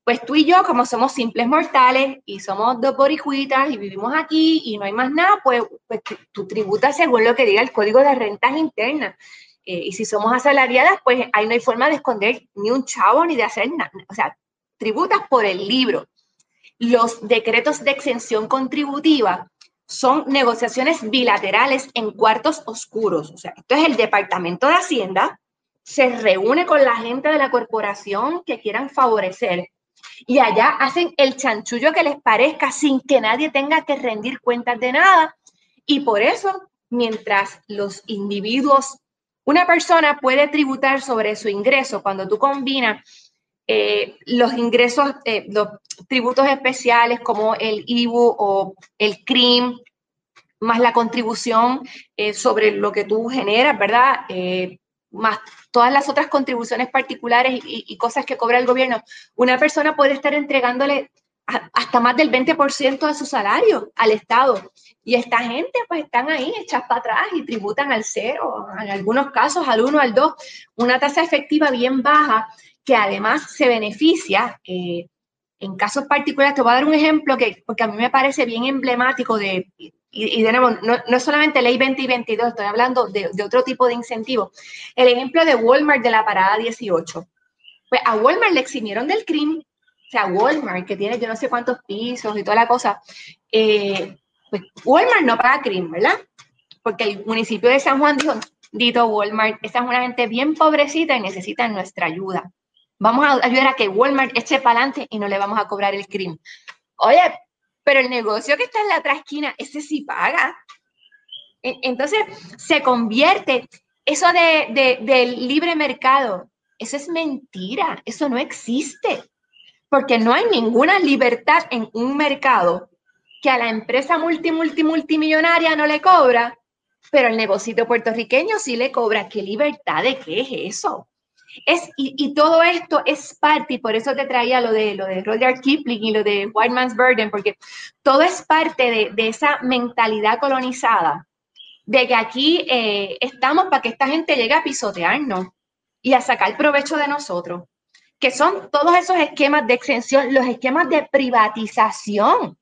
Pues tú y yo, como somos simples mortales y somos dos boricuitas y vivimos aquí y no hay más nada, pues, pues tú tributas según lo que diga el Código de Rentas Internas. Eh, y si somos asalariadas, pues ahí no hay forma de esconder ni un chavo ni de hacer nada. O sea, tributas por el libro. Los decretos de exención contributiva son negociaciones bilaterales en cuartos oscuros. O sea, esto es el Departamento de Hacienda, se reúne con la gente de la corporación que quieran favorecer y allá hacen el chanchullo que les parezca sin que nadie tenga que rendir cuentas de nada. Y por eso, mientras los individuos, una persona puede tributar sobre su ingreso cuando tú combinas eh, los ingresos, eh, los tributos especiales como el IBU o el CRIM, más la contribución eh, sobre lo que tú generas, ¿verdad? más todas las otras contribuciones particulares y, cosas que cobra el gobierno, una persona puede estar entregándole hasta más del 20% de su salario al Estado. Y esta gente pues están ahí hechas para atrás y tributan al cero, en algunos casos al 1, al 2, una tasa efectiva bien baja que además se beneficia. Eh, en casos particulares, te voy a dar un ejemplo que, porque a mí me parece bien emblemático de, y, nuevo, no, no, solamente ley 20 y 22, estoy hablando de, de otro tipo de incentivo. El ejemplo de Walmart de la parada 18. Pues a Walmart le eximieron del crimen, o sea, Walmart, que tiene yo no sé cuántos pisos y toda la cosa, eh, pues Walmart no paga crimen, ¿verdad? Porque el municipio de San Juan dijo, dito Walmart, esta es una gente bien pobrecita y necesita nuestra ayuda. Vamos a ayudar a que Walmart eche para adelante y no le vamos a cobrar el crimen. Oye, pero el negocio que está en la otra esquina, ese sí paga. Entonces se convierte, eso de, del libre mercado, eso es mentira, eso no existe, porque no hay ninguna libertad en un mercado que a la empresa multi, multi, multimillonaria no le cobra, pero el negocio puertorriqueño sí le cobra. ¿Qué libertad de qué es eso? Es, y, todo esto es parte, y por eso te traía lo de, lo de Roger Kipling y lo de White Man's Burden, porque todo es parte de, de esa mentalidad colonizada, de que aquí eh, estamos para que esta gente llegue a pisotearnos y a sacar provecho de nosotros, que son todos esos esquemas de exención, los esquemas de privatización.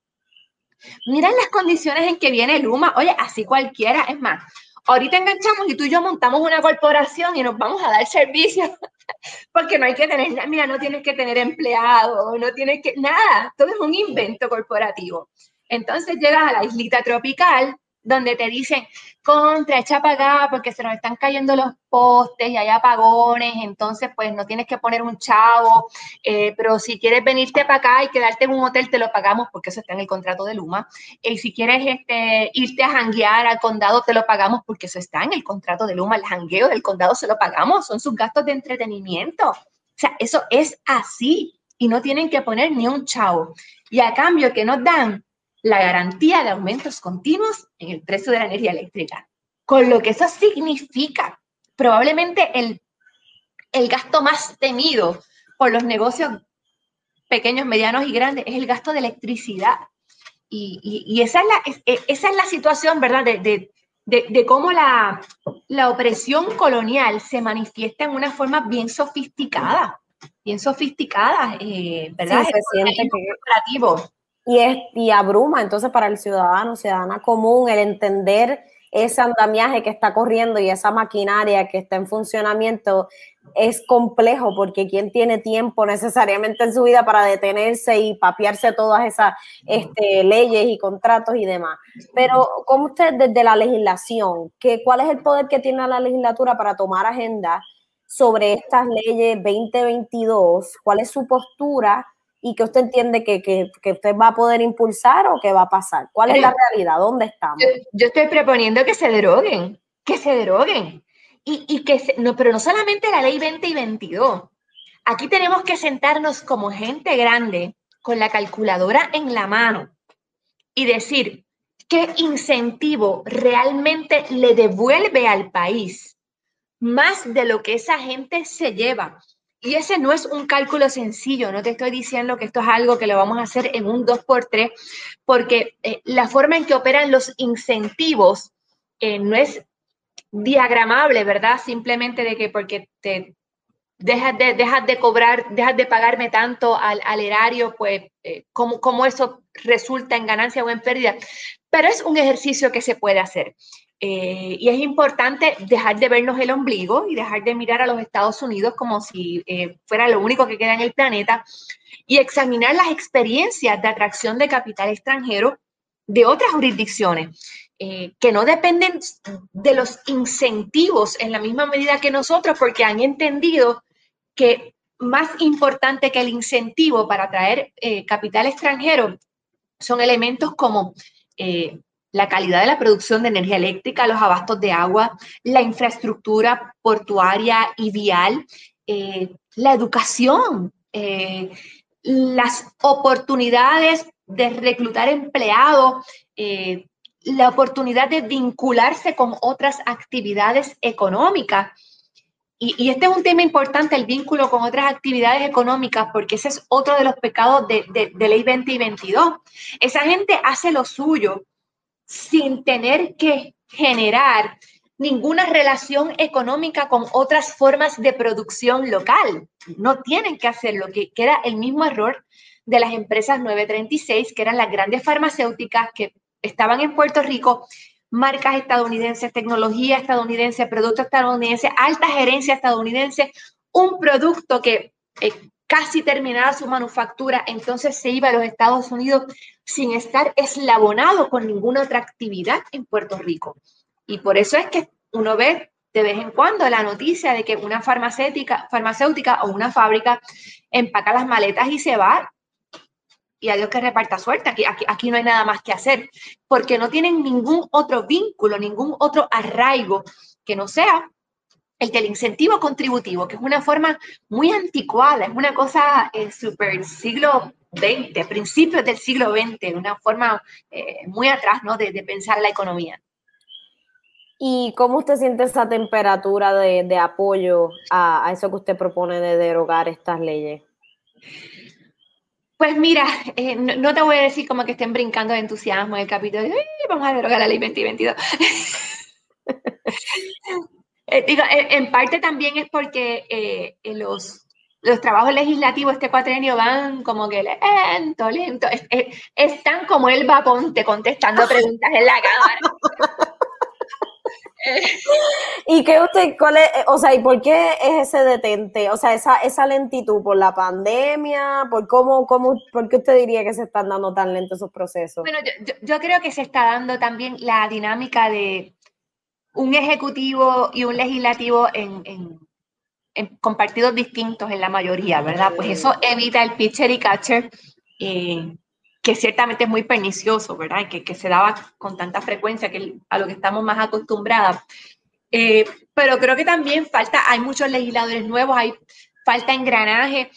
Miren las condiciones en que viene Luma. Oye, así cualquiera. Es más, ahorita enganchamos y tú y yo montamos una corporación y nos vamos a dar servicio, [LAUGHS] porque no hay que tener, mira, no tienes que tener empleados, no tienes que, nada, todo es un invento corporativo. Entonces llegas a la islita tropical donde te dicen, contra, echa para porque se nos están cayendo los postes y hay apagones, entonces pues no tienes que poner un chavo, eh, pero si quieres venirte para acá y quedarte en un hotel, te lo pagamos porque eso está en el contrato de Luma. Y si quieres este, irte a janguear al condado, te lo pagamos porque eso está en el contrato de Luma. El jangueo del condado se lo pagamos, son sus gastos de entretenimiento. O sea, eso es así y no tienen que poner ni un chavo. Y a cambio que nos dan la garantía de aumentos continuos en el precio de la energía eléctrica. Con lo que eso significa, probablemente el, el gasto más temido por los negocios pequeños, medianos y grandes es el gasto de electricidad. Y, esa, es la, e, esa es la situación, ¿verdad? De, de, cómo la, la, opresión colonial se manifiesta en una forma bien sofisticada, bien sofisticada, eh, ¿verdad? se siente y, es, y abruma entonces para el ciudadano, ciudadana común, el entender ese andamiaje que está corriendo y esa maquinaria que está en funcionamiento es complejo porque quien tiene tiempo necesariamente en su vida para detenerse y papiarse todas esas este, leyes y contratos y demás. Pero, ¿cómo usted desde la legislación, ¿qué, cuál es el poder que tiene la legislatura para tomar agenda sobre estas leyes 2022? ¿Cuál es su postura? Y que usted entiende que, que, que, usted va a poder impulsar o que va a pasar? ¿Cuál es la realidad? ¿Dónde estamos? Yo, estoy proponiendo que se deroguen, que se deroguen. Y, y que, no, pero no solamente la ley 20 y 22. Aquí tenemos que sentarnos como gente grande con la calculadora en la mano y decir qué incentivo realmente le devuelve al país más de lo que esa gente se lleva. Y ese no es un cálculo sencillo, no te estoy diciendo que esto es algo que lo vamos a hacer en un 2x3, porque eh, la forma en que operan los incentivos eh, no es diagramable, ¿verdad? Simplemente de que porque te dejas de, dejas de cobrar, dejas de pagarme tanto al, erario, pues eh, cómo, eso resulta en ganancia o en pérdida. Pero es un ejercicio que se puede hacer. Eh, y es importante dejar de vernos el ombligo y dejar de mirar a los Estados Unidos como si eh, fuera lo único que queda en el planeta y examinar las experiencias de atracción de capital extranjero de otras jurisdicciones eh, que no dependen de los incentivos en la misma medida que nosotros porque han entendido que más importante que el incentivo para atraer capital extranjero son elementos como la calidad de la producción de energía eléctrica, los abastos de agua, la infraestructura portuaria y vial, eh, la educación, eh, las oportunidades de reclutar empleados, eh, la oportunidad de vincularse con otras actividades económicas. Y, este es un tema importante, el vínculo con otras actividades económicas, porque ese es otro de los pecados de, de ley 20 y 22. Esa gente hace lo suyo, sin tener que generar ninguna relación económica con otras formas de producción local. No tienen que hacerlo, que, que era el mismo error de las empresas 936, que eran las grandes farmacéuticas que estaban en Puerto Rico, marcas estadounidenses, tecnología estadounidense, producto estadounidense, alta gerencia estadounidense, un producto que eh, casi terminada su manufactura, entonces se iba a los Estados Unidos sin estar eslabonado con ninguna otra actividad en Puerto Rico. Y por eso es que uno ve de vez en cuando la noticia de que una farmacéutica, farmacéutica o una fábrica empaca las maletas y se va. Y a Dios que reparta suerte, aquí, no hay nada más que hacer, porque no tienen ningún otro vínculo, ningún otro arraigo que no sea el del incentivo contributivo, que es una forma muy anticuada, es una cosa eh, súper siglo XX, principios del siglo XX, una forma eh, muy atrás ¿no? de, pensar la economía. ¿Y cómo usted siente esa temperatura de, apoyo a, eso que usted propone de derogar estas leyes? Pues mira, eh, no, te voy a decir como que estén brincando de entusiasmo en el capítulo de vamos a derogar la ley 2022. [LAUGHS] Eh, digo, en parte también es porque eh, los, los trabajos legislativos este cuatrenio van como que lento, lento. están como el vaponte contestando [LAUGHS] preguntas en la cámara. [LAUGHS] ¿Y qué usted, cuál es, o sea, y por qué es ese detente? O sea, esa, esa lentitud por la pandemia, por cómo, cómo, por qué usted diría que se están dando tan lentos esos procesos? Bueno, yo creo que se está dando también la dinámica de, un ejecutivo y un legislativo en, en, con partidos distintos en la mayoría, ¿verdad? Pues eso evita el pitcher y catcher, eh, que ciertamente es muy pernicioso, ¿verdad? Que, que se daba con tanta frecuencia que a lo que estamos más acostumbradas. Eh, pero creo que también falta, hay muchos legisladores nuevos, hay falta engranaje.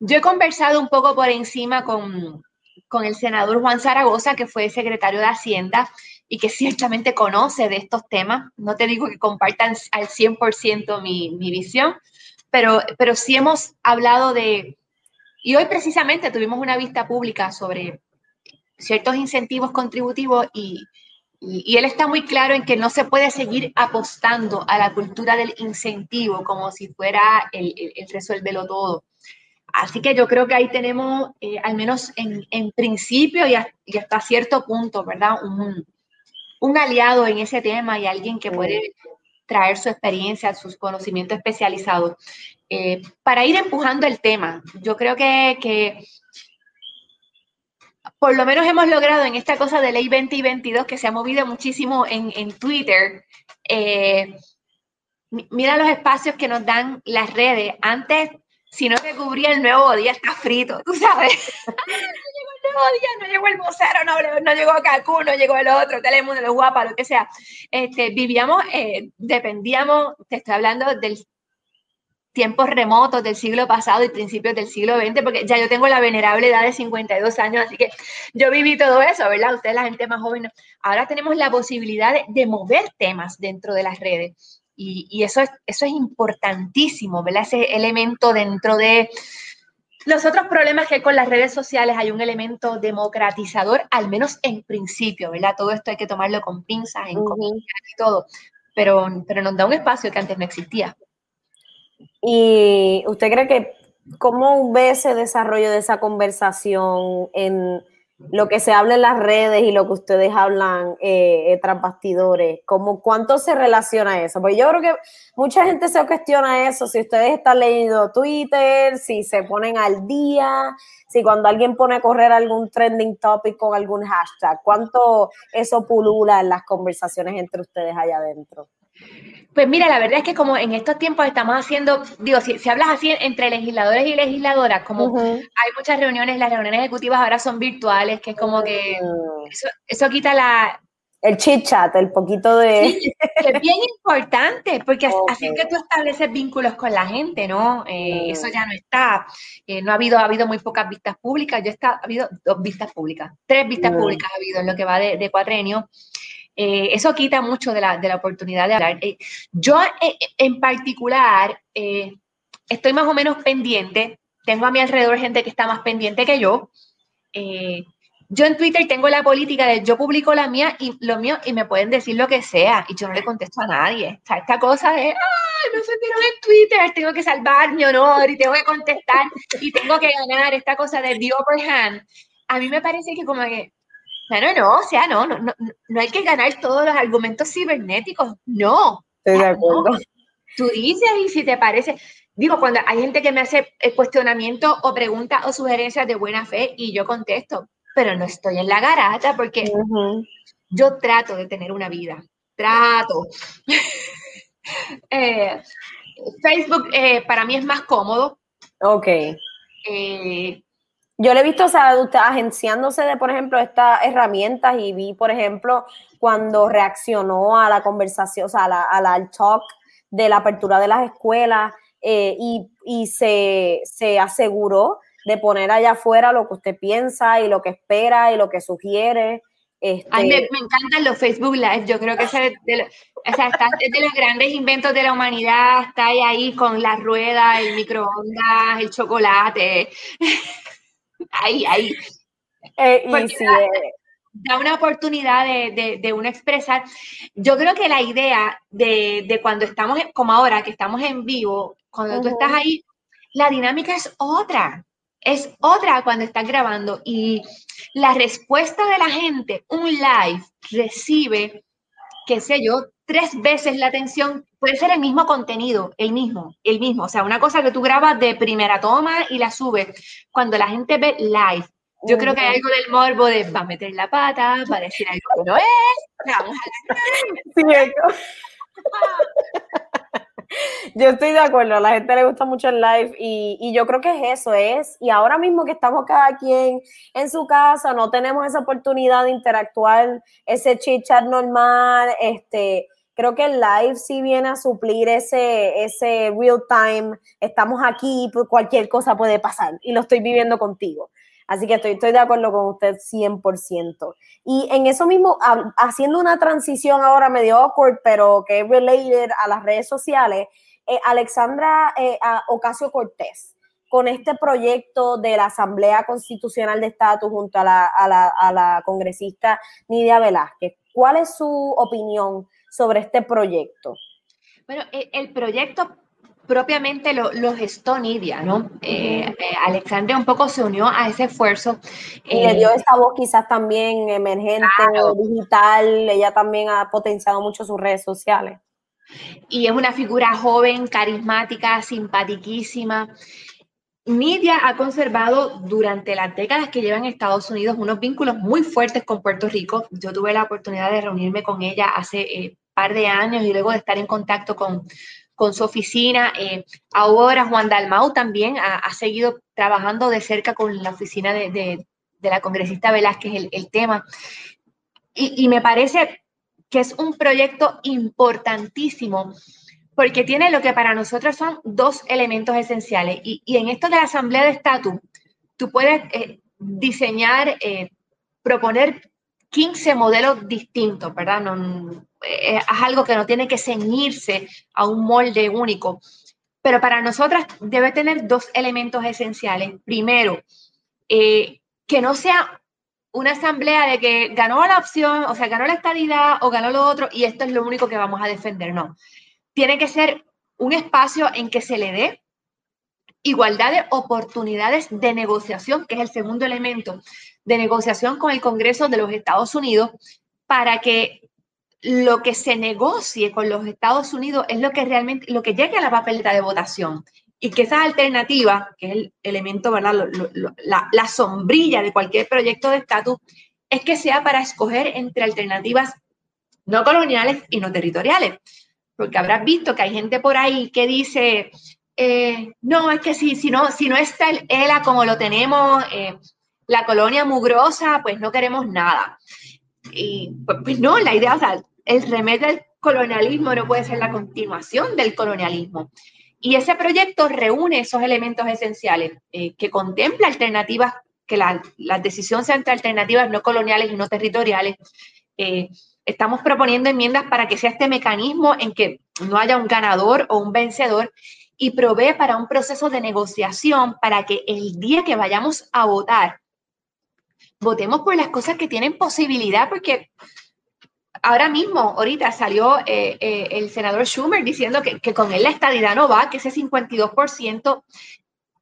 Yo he conversado un poco por encima con, con el senador Juan Zaragoza, que fue secretario de Hacienda, y que ciertamente conoce de estos temas. No te digo que compartan al 100% mi, mi visión, pero, pero sí hemos hablado de, y hoy precisamente tuvimos una vista pública sobre ciertos incentivos contributivos y, y, él está muy claro en que no se puede seguir apostando a la cultura del incentivo como si fuera el, el, resuélvelo todo. Así que yo creo que ahí tenemos, eh, al menos en, en principio y, hasta cierto punto, ¿verdad? Un, un, aliado en ese tema y alguien que puede traer su experiencia, sus conocimientos especializados. Eh, para ir empujando el tema, yo creo que, que por lo menos hemos logrado en esta cosa de ley 2022 que se ha movido muchísimo en, en Twitter. Eh, mira los espacios que nos dan las redes. Antes, si no se cubría el nuevo día, está frito, tú sabes. [LAUGHS] no día, no llegó el vocero, no, no llegó Cacu, no llegó el otro, Telemundo, los guapa, lo que sea. Este, vivíamos, eh, dependíamos, te estoy hablando del tiempos remotos del siglo pasado y principios del siglo XX, porque ya yo tengo la venerable edad de 52 años, así que yo viví todo eso, ¿verdad? Ustedes, la gente más joven. Ahora tenemos la posibilidad de, mover temas dentro de las redes y, eso, es, eso es importantísimo, ¿verdad? Ese elemento dentro de los otros problemas que hay con las redes sociales, hay un elemento democratizador, al menos en principio, ¿verdad? Todo esto hay que tomarlo con pinzas, en uh y todo, pero, pero nos da un espacio que antes no existía. ¿Y usted cree que cómo ve ese desarrollo de esa conversación en lo que se habla en las redes y lo que ustedes hablan eh, eh tras bastidores? ¿Cómo, ¿Cuánto se relaciona eso? Porque yo creo que mucha gente se cuestiona eso, si ustedes están leyendo Twitter, si se ponen al día, si cuando alguien pone a correr algún trending topic con algún hashtag, ¿cuánto eso pulula en las conversaciones entre ustedes allá adentro? Pues mira, la verdad es que como en estos tiempos estamos haciendo, digo, si, si hablas así entre legisladores y legisladoras, como hay muchas reuniones, las reuniones ejecutivas ahora son virtuales, que es como que mm. eso, quita la... El chit chat, el poquito de... Sí, es bien importante, porque así que tú estableces vínculos con la gente, ¿no? Eh, eso ya no está. Eh, no ha habido, ha habido muy pocas vistas públicas, yo está, ha habido dos vistas públicas, tres vistas mm. públicas ha habido en lo que va de, de cuatrenio. Eh, eso quita mucho de la, de la oportunidad de hablar. Eh, yo eh, en particular estoy más o menos pendiente, tengo a mi alrededor gente que está más pendiente que yo. yo en Twitter tengo la política de yo publico la mía y lo mío y me pueden decir lo que sea y yo no le contesto a nadie. O sea, esta cosa de, ah, no se vieron en Twitter, tengo que salvar mi honor y tengo que contestar y tengo que ganar esta cosa de the upper hand. A mí me parece que como que no, no, o sea, no, no, no, no hay que ganar todos los argumentos cibernéticos, no. Estoy de acuerdo. Tú dices y si te parece, digo, cuando hay gente que me hace cuestionamiento o preguntas o sugerencias de buena fe y yo contesto, pero no estoy en la garata porque yo trato de tener una vida, trato. [LAUGHS] Eh, Facebook eh, para mí es más cómodo. Ok. Eh, yo le he visto, o sea, usted agenciándose de, por ejemplo, estas herramientas y vi, por ejemplo, cuando reaccionó a la conversación, o sea, al talk de la apertura de las escuelas eh, y, se, se, aseguró de poner allá afuera lo que usted piensa y lo que espera y lo que sugiere. Este... Ay, me, encantan los Facebook Live. Yo creo que ese de, o sea, está, de los grandes inventos de la humanidad. Está ahí, ahí con la rueda, el microondas, el chocolate. Ahí, ahí. Eh, y sí, eh. da, una oportunidad de, de, uno expresar. Yo creo que la idea de, de, cuando estamos, como ahora, que estamos en vivo, cuando tú estás ahí, la dinámica es otra. Es otra cuando estás grabando y la respuesta de la gente, un live recibe, qué sé yo, tres veces la atención, puede ser el mismo contenido, el mismo, el mismo. O sea, una cosa que tú grabas de primera toma y la subes. Cuando la gente ve live, yo creo que hay algo del morbo de va a meter la pata, va a decir algo que no es. Vamos a [LAUGHS] [LAUGHS] Yo estoy de acuerdo, a la gente le gusta mucho el live y, y, yo creo que es eso, es, y ahora mismo que estamos cada quien en su casa, no tenemos esa oportunidad de interactuar, ese chit chat normal, este, creo que el live sí viene a suplir ese, ese real time, estamos aquí, pues, cualquier cosa puede pasar y lo estoy viviendo contigo. Así que estoy, estoy de acuerdo con usted 100%. Y en eso mismo, haciendo una transición ahora medio awkward, pero que es related a las redes sociales, eh, Alexandra eh, Ocasio Cortés con este proyecto de la Asamblea Constitucional de Estatus junto a la, a la congresista Nidia Velázquez. ¿Cuál es su opinión sobre este proyecto? Bueno, e, el proyecto propiamente lo, lo gestó Nidia, ¿no? Eh, eh, Alexandria un poco se unió a ese esfuerzo. Y le dio eh, esa voz quizás también emergente, digital, ella también ha potenciado mucho sus redes sociales. Y es una figura joven, carismática, simpatiquísima. Nidia ha conservado durante las décadas que lleva en Estados Unidos unos vínculos muy fuertes con Puerto Rico. Yo tuve la oportunidad de reunirme con ella hace par de años y luego de estar en contacto con, con su oficina. Eh, ahora Juan Dalmau también ha, seguido trabajando de cerca con la oficina de, de, la congresista Velázquez el, tema. Y, y, me parece que es un proyecto importantísimo porque tiene lo que para nosotros son dos elementos esenciales. Y, y en esto de la Asamblea de Estatus, tú puedes eh, diseñar, eh, proponer 15 modelos distintos, ¿verdad? Eh, es algo que no tiene que ceñirse a un molde único. Pero para nosotras debe tener dos elementos esenciales. Primero, eh, que no sea una asamblea de que ganó la opción, o sea, ganó la estadidad o ganó lo otro y esto es lo único que vamos a defender. No. Tiene que ser un espacio en que se le dé igualdad de oportunidades de negociación, que es el segundo elemento de negociación con el Congreso de los Estados Unidos, para que lo que se negocie con los Estados Unidos es lo que realmente, lo que llegue a la papeleta de votación y que esa alternativa, que es el elemento, ¿verdad? la, la, sombrilla de cualquier proyecto de estatus, es que sea para escoger entre alternativas no coloniales y no territoriales. Porque habrás visto que hay gente por ahí que dice, eh, no, es que si, si, no, si no está el ELA como lo tenemos, eh, la colonia mugrosa, pues no queremos nada. Y pues, pues no, la idea, o sea, el remedio al colonialismo no puede ser la continuación del colonialismo. Y ese proyecto reúne esos elementos esenciales eh, que contempla alternativas, que la, la, decisión sea entre alternativas no coloniales y no territoriales. Eh, estamos proponiendo enmiendas para que sea este mecanismo en que no haya un ganador o un vencedor y provee para un proceso de negociación para que el día que vayamos a votar, votemos por las cosas que tienen posibilidad, porque ahora mismo, ahorita salió eh, eh, el senador Schumer diciendo que, con él la estadidad no va, que ese 52%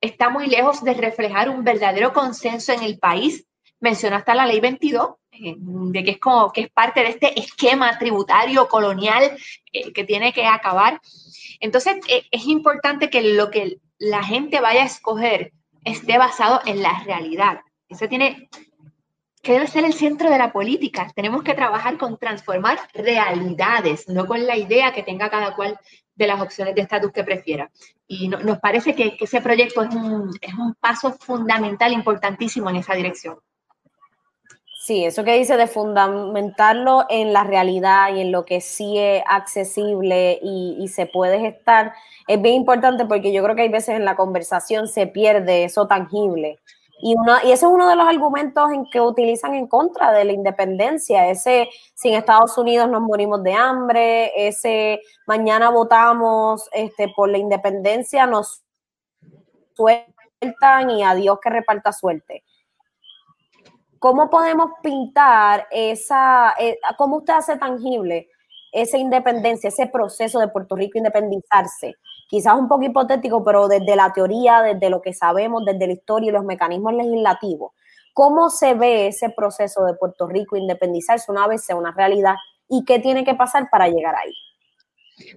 está muy lejos de reflejar un verdadero consenso en el país. Mencionó hasta la ley 22, eh, de que es como que es parte de este esquema tributario colonial que tiene que acabar. Entonces, es importante que lo que la gente vaya a escoger esté basado en la realidad. Eso tiene que debe ser el centro de la política. Tenemos que trabajar con transformar realidades, no con la idea que tenga cada cual de las opciones de estatus que prefiera. Y nos parece que, ese proyecto es un, es un paso fundamental, importantísimo en esa dirección. Sí, eso que dice de fundamentarlo en la realidad y en lo que sí es accesible y, y, se puede gestar, es bien importante porque yo creo que hay veces en la conversación se pierde eso tangible. Y, y ese es uno de los argumentos en que utilizan en contra de la independencia. Ese, sin Estados Unidos nos morimos de hambre, ese mañana votamos este, por la independencia, nos sueltan y a Dios que reparta suerte. ¿Cómo podemos pintar esa, eh, cómo usted hace tangible esa independencia, ese proceso de Puerto Rico independizarse? Quizás un poco hipotético, pero desde la teoría, desde lo que sabemos, desde la historia y los mecanismos legislativos, ¿cómo se ve ese proceso de Puerto Rico independizarse una vez sea una realidad y qué tiene que pasar para llegar ahí?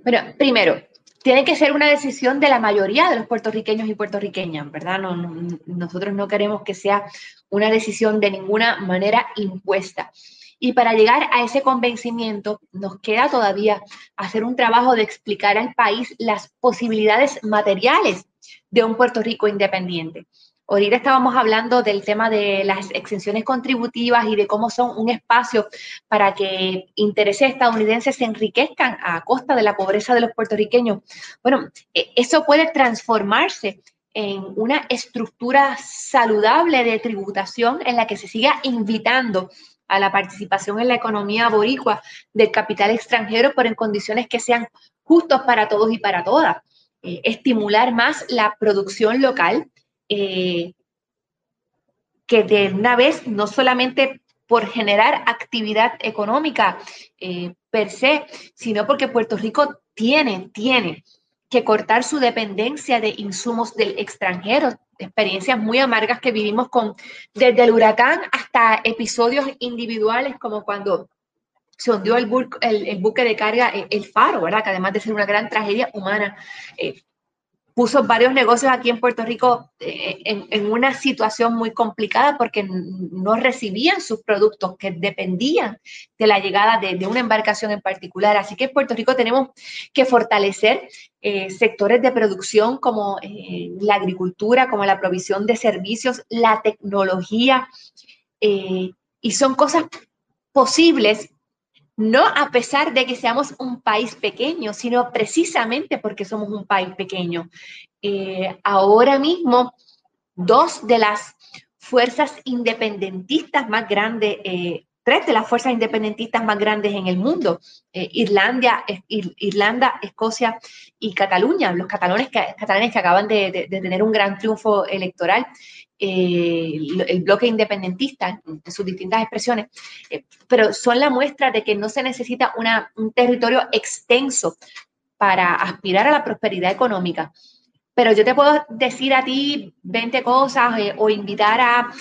Bueno, primero, tiene que ser una decisión de la mayoría de los puertorriqueños y puertorriqueñas, ¿verdad? No, nosotros no queremos que sea una decisión de ninguna manera impuesta. Y para llegar a ese convencimiento, nos queda todavía hacer un trabajo de explicar al país las posibilidades materiales de un Puerto Rico independiente. Ahorita estábamos hablando del tema de las exenciones contributivas y de cómo son un espacio para que intereses estadounidenses se enriquezcan a costa de la pobreza de los puertorriqueños. Bueno, e, eso puede transformarse en una estructura saludable de tributación en la que se siga invitando a la participación en la economía boricua del capital extranjero, pero en condiciones que sean justos para todos y para todas. Eh, estimular más la producción local, eh, que de una vez, no solamente por generar actividad económica eh, per se, sino porque Puerto Rico tiene, tiene que cortar su dependencia de insumos del extranjero, experiencias muy amargas que vivimos con desde el huracán hasta episodios individuales como cuando se hundió el, buque de carga, eh, el, Faro, ¿verdad? Que además de ser una gran tragedia humana, eh, puso varios negocios aquí en Puerto Rico eh, en, una situación muy complicada porque no recibían sus productos que dependían de la llegada de, una embarcación en particular. Así que en Puerto Rico tenemos que fortalecer eh, sectores de producción como eh, la agricultura, como la provisión de servicios, la tecnología. y son cosas posibles no a pesar de que seamos un país pequeño, sino precisamente porque somos un país pequeño. Eh, ahora mismo, dos de las fuerzas independentistas más grandes, eh, tres de las fuerzas independentistas más grandes en el mundo, eh, Irlanda, Escocia y Cataluña, los catalanes que, catalanes que acaban de tener un gran triunfo electoral, eh, el bloque independentista en sus distintas expresiones, eh, pero son la muestra de que no se necesita un territorio extenso para aspirar a la prosperidad económica. Pero yo te puedo decir a ti 20 cosas eh, o invitar a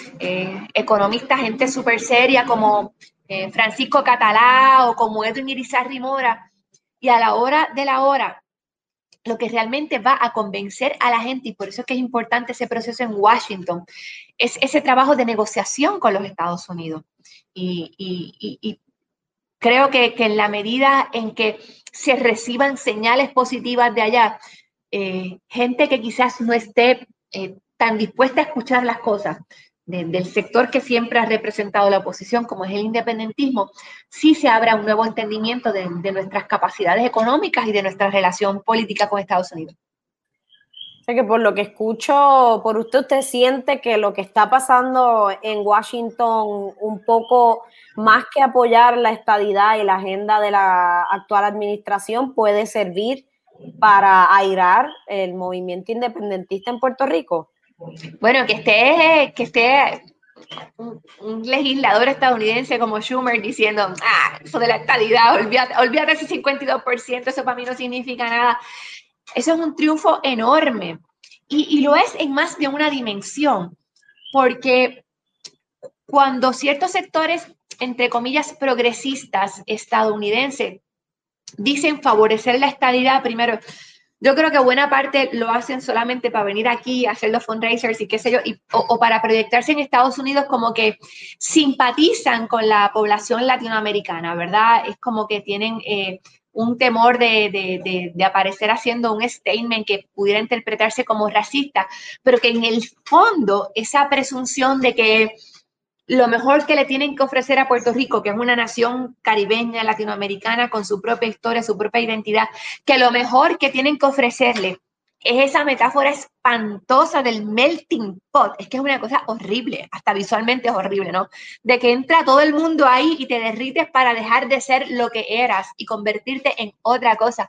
economistas, gente súper seria como Francisco Catalá o como Edwin Irizarry Mora, y a la hora de la hora lo que realmente va a convencer a la gente, y por eso es que es importante ese proceso en Washington, es ese trabajo de negociación con los Estados Unidos. Y, creo que, en la medida en que se reciban señales positivas de allá, eh, gente que quizás no esté eh, tan dispuesta a escuchar las cosas, del sector que siempre ha representado la oposición, como es el independentismo, sí se abra un nuevo entendimiento de, nuestras capacidades económicas y de nuestra relación política con Estados Unidos. O que por lo que escucho, por usted, usted siente que lo que está pasando en Washington, un poco más que apoyar la estadidad y la agenda de la actual administración, puede servir para airar el movimiento independentista en Puerto Rico. Bueno, que esté, que esté un, legislador estadounidense como Schumer diciendo, ah, eso de la estadidad, olvídate, olvídate ese 52%, eso para mí no significa nada. Eso es un triunfo enorme. Y, y lo es en más de una dimensión, porque cuando ciertos sectores, entre comillas, progresistas estadounidenses, dicen favorecer la estadidad, primero, yo creo que buena parte lo hacen solamente para venir aquí, hacer los fundraisers y qué sé yo, o, para proyectarse en Estados Unidos como que simpatizan con la población latinoamericana, ¿verdad? Es como que tienen eh, un temor de, de, aparecer haciendo un statement que pudiera interpretarse como racista, pero que en el fondo esa presunción de que lo mejor que le tienen que ofrecer a Puerto Rico, que es una nación caribeña, latinoamericana, con su propia historia, su propia identidad, que lo mejor que tienen que ofrecerle es esa metáfora espantosa del melting pot. Es que es una cosa horrible, hasta visualmente es horrible, ¿no? De que entra todo el mundo ahí y te derrites para dejar de ser lo que eras y convertirte en otra cosa.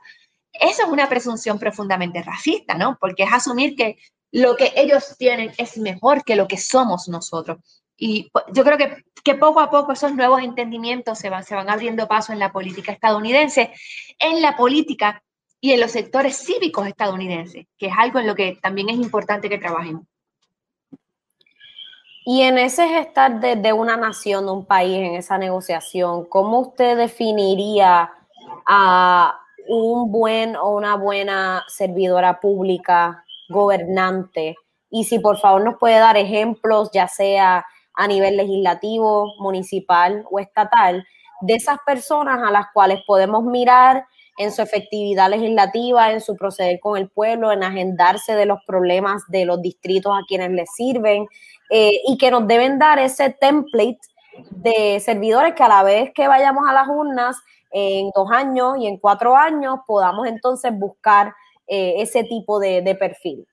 Eso es una presunción profundamente racista, ¿no? Porque es asumir que lo que ellos tienen es mejor que lo que somos nosotros. Y yo creo que, que, poco a poco esos nuevos entendimientos se van, se van abriendo paso en la política estadounidense, en la política y en los sectores cívicos estadounidenses, que es algo en lo que también es importante que trabajemos. Y en ese estar de, de una nación, de un país, en esa negociación, ¿cómo usted definiría a un buen o una buena servidora pública, gobernante? Y si por favor nos puede dar ejemplos, ya sea a nivel legislativo, municipal o estatal, de esas personas a las cuales podemos mirar en su efectividad legislativa, en su proceder con el pueblo, en agendarse de los problemas de los distritos a quienes les sirven eh, y que nos deben dar ese template de servidores que a la vez que vayamos a las urnas en dos años y en cuatro años podamos entonces buscar eh, ese tipo de perfil.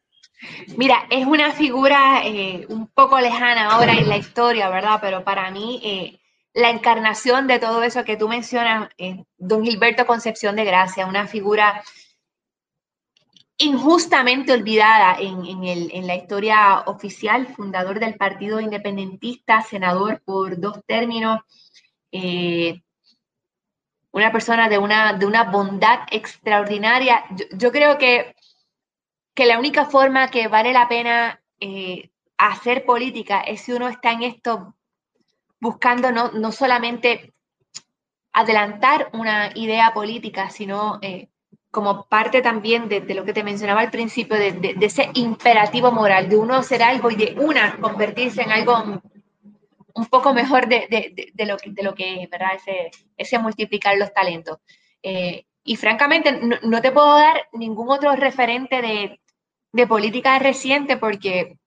Mira, es una figura eh, un poco lejana ahora en la historia, ¿verdad? Pero para mí, eh, la encarnación de todo eso que tú mencionas, don Gilberto Concepción de Gracia, una figura injustamente olvidada en, la historia oficial, fundador del Partido Independentista, senador por dos términos, eh, una persona de una, de una bondad extraordinaria. Yo, creo que, que, la única forma que vale la pena eh, hacer política es si uno está en esto buscando no, no solamente adelantar una idea política, sino eh, como parte también de, lo que te mencionaba al principio, de, ese imperativo moral, de uno hacer algo y de una convertirse en algo un poco mejor de, lo, de lo que, ¿verdad? Ese, ese multiplicar los talentos. Eh, y francamente, no, te puedo dar ningún otro referente de, de política reciente porque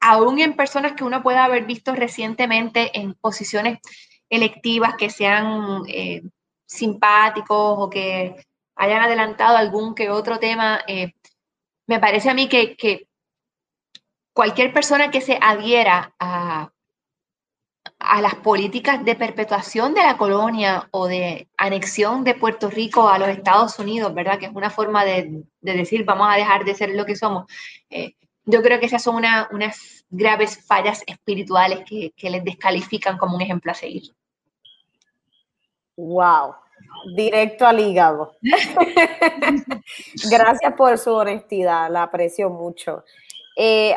aún en personas que uno pueda haber visto recientemente en posiciones electivas que sean eh, simpáticos o que hayan adelantado algún que otro tema, eh, me parece a mí que, que, cualquier persona que se adhiera a, a las políticas de perpetuación de la colonia o de anexión de Puerto Rico a los Estados Unidos, ¿verdad? Que es una forma de, de decir vamos a dejar de ser lo que somos. Eh, yo creo que esas son unas graves fallas espirituales que, que les descalifican como un ejemplo a seguir. Wow, directo al hígado. [LAUGHS] Gracias por su honestidad, la aprecio mucho. Eh,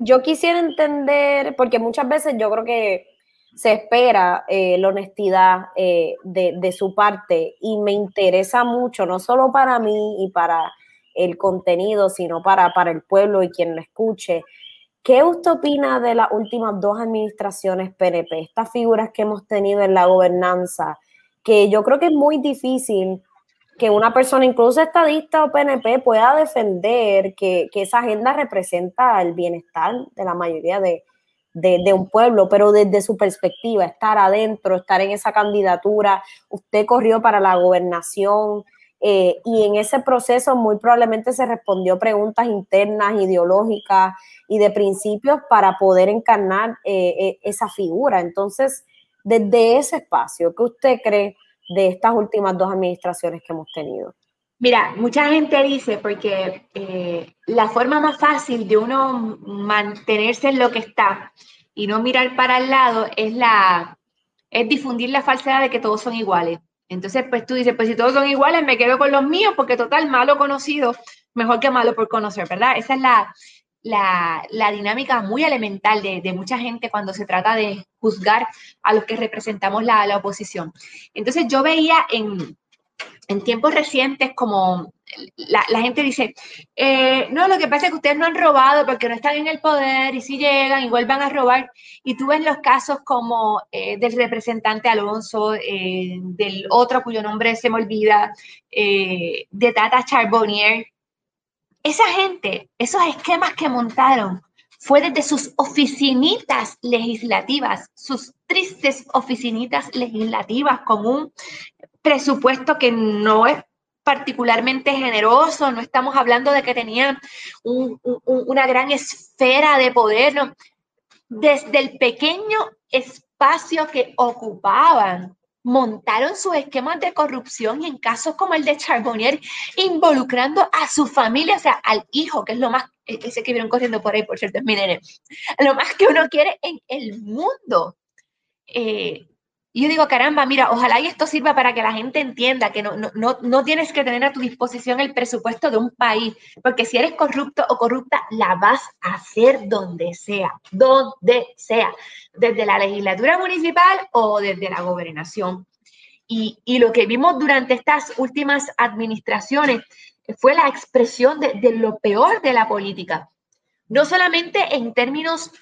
yo quisiera entender, porque muchas veces yo creo que se espera eh, la honestidad eh, de, su parte y me interesa mucho, no solo para mí y para el contenido, sino para, para el pueblo y quien lo escuche. ¿Qué usted opina de las últimas dos administraciones PNP, estas figuras que hemos tenido en la gobernanza? que yo creo que es muy difícil que una persona, incluso estadista o PNP, pueda defender que, esa agenda representa el bienestar de la mayoría de, un pueblo, pero desde su perspectiva, estar adentro, estar en esa candidatura, usted corrió para la gobernación eh, y en ese proceso muy probablemente se respondió preguntas internas, ideológicas y de principios para poder encarnar eh, eh, esa figura. Entonces, desde ese espacio, ¿qué usted cree de estas últimas dos administraciones que hemos tenido? Mira, mucha gente dice, porque eh, la forma más fácil de uno mantenerse en lo que está y no mirar para el lado es, la, es difundir la falsedad de que todos son iguales. Entonces, pues tú dices, pues si todos son iguales, me quedo con los míos, porque total, malo conocido, mejor que malo por conocer, ¿verdad? Esa es la, la, dinámica muy elemental de, mucha gente cuando se trata de juzgar a los que representamos la, la oposición. Entonces yo veía en, tiempos recientes como la, gente dice, eh, no, lo que pasa es que ustedes no han robado porque no están en el poder y si llegan igual van a robar. Y tú ves los casos como eh, del representante Alonso, eh, del otro cuyo nombre se me olvida, de Tata Charbonnier, esa gente, esos esquemas que montaron, fue desde sus oficinitas legislativas, sus tristes oficinitas legislativas con un presupuesto que no es particularmente generoso, no estamos hablando de que tenían una gran esfera de poder, desde el pequeño espacio que ocupaban montaron sus esquemas de corrupción y en casos como el de Charbonnier, involucrando a su familia, o sea, al hijo, que es lo más, ese que vieron corriendo por ahí, por cierto, es lo más que uno quiere en el mundo. Eh, y yo digo, caramba, mira, ojalá y esto sirva para que la gente entienda que no, no, no, tienes que tener a tu disposición el presupuesto de un país, porque si eres corrupto o corrupta, la vas a hacer donde sea, donde sea, desde la legislatura municipal o desde la gobernación. Y, y lo que vimos durante estas últimas administraciones fue la expresión de, de lo peor de la política, no solamente en términos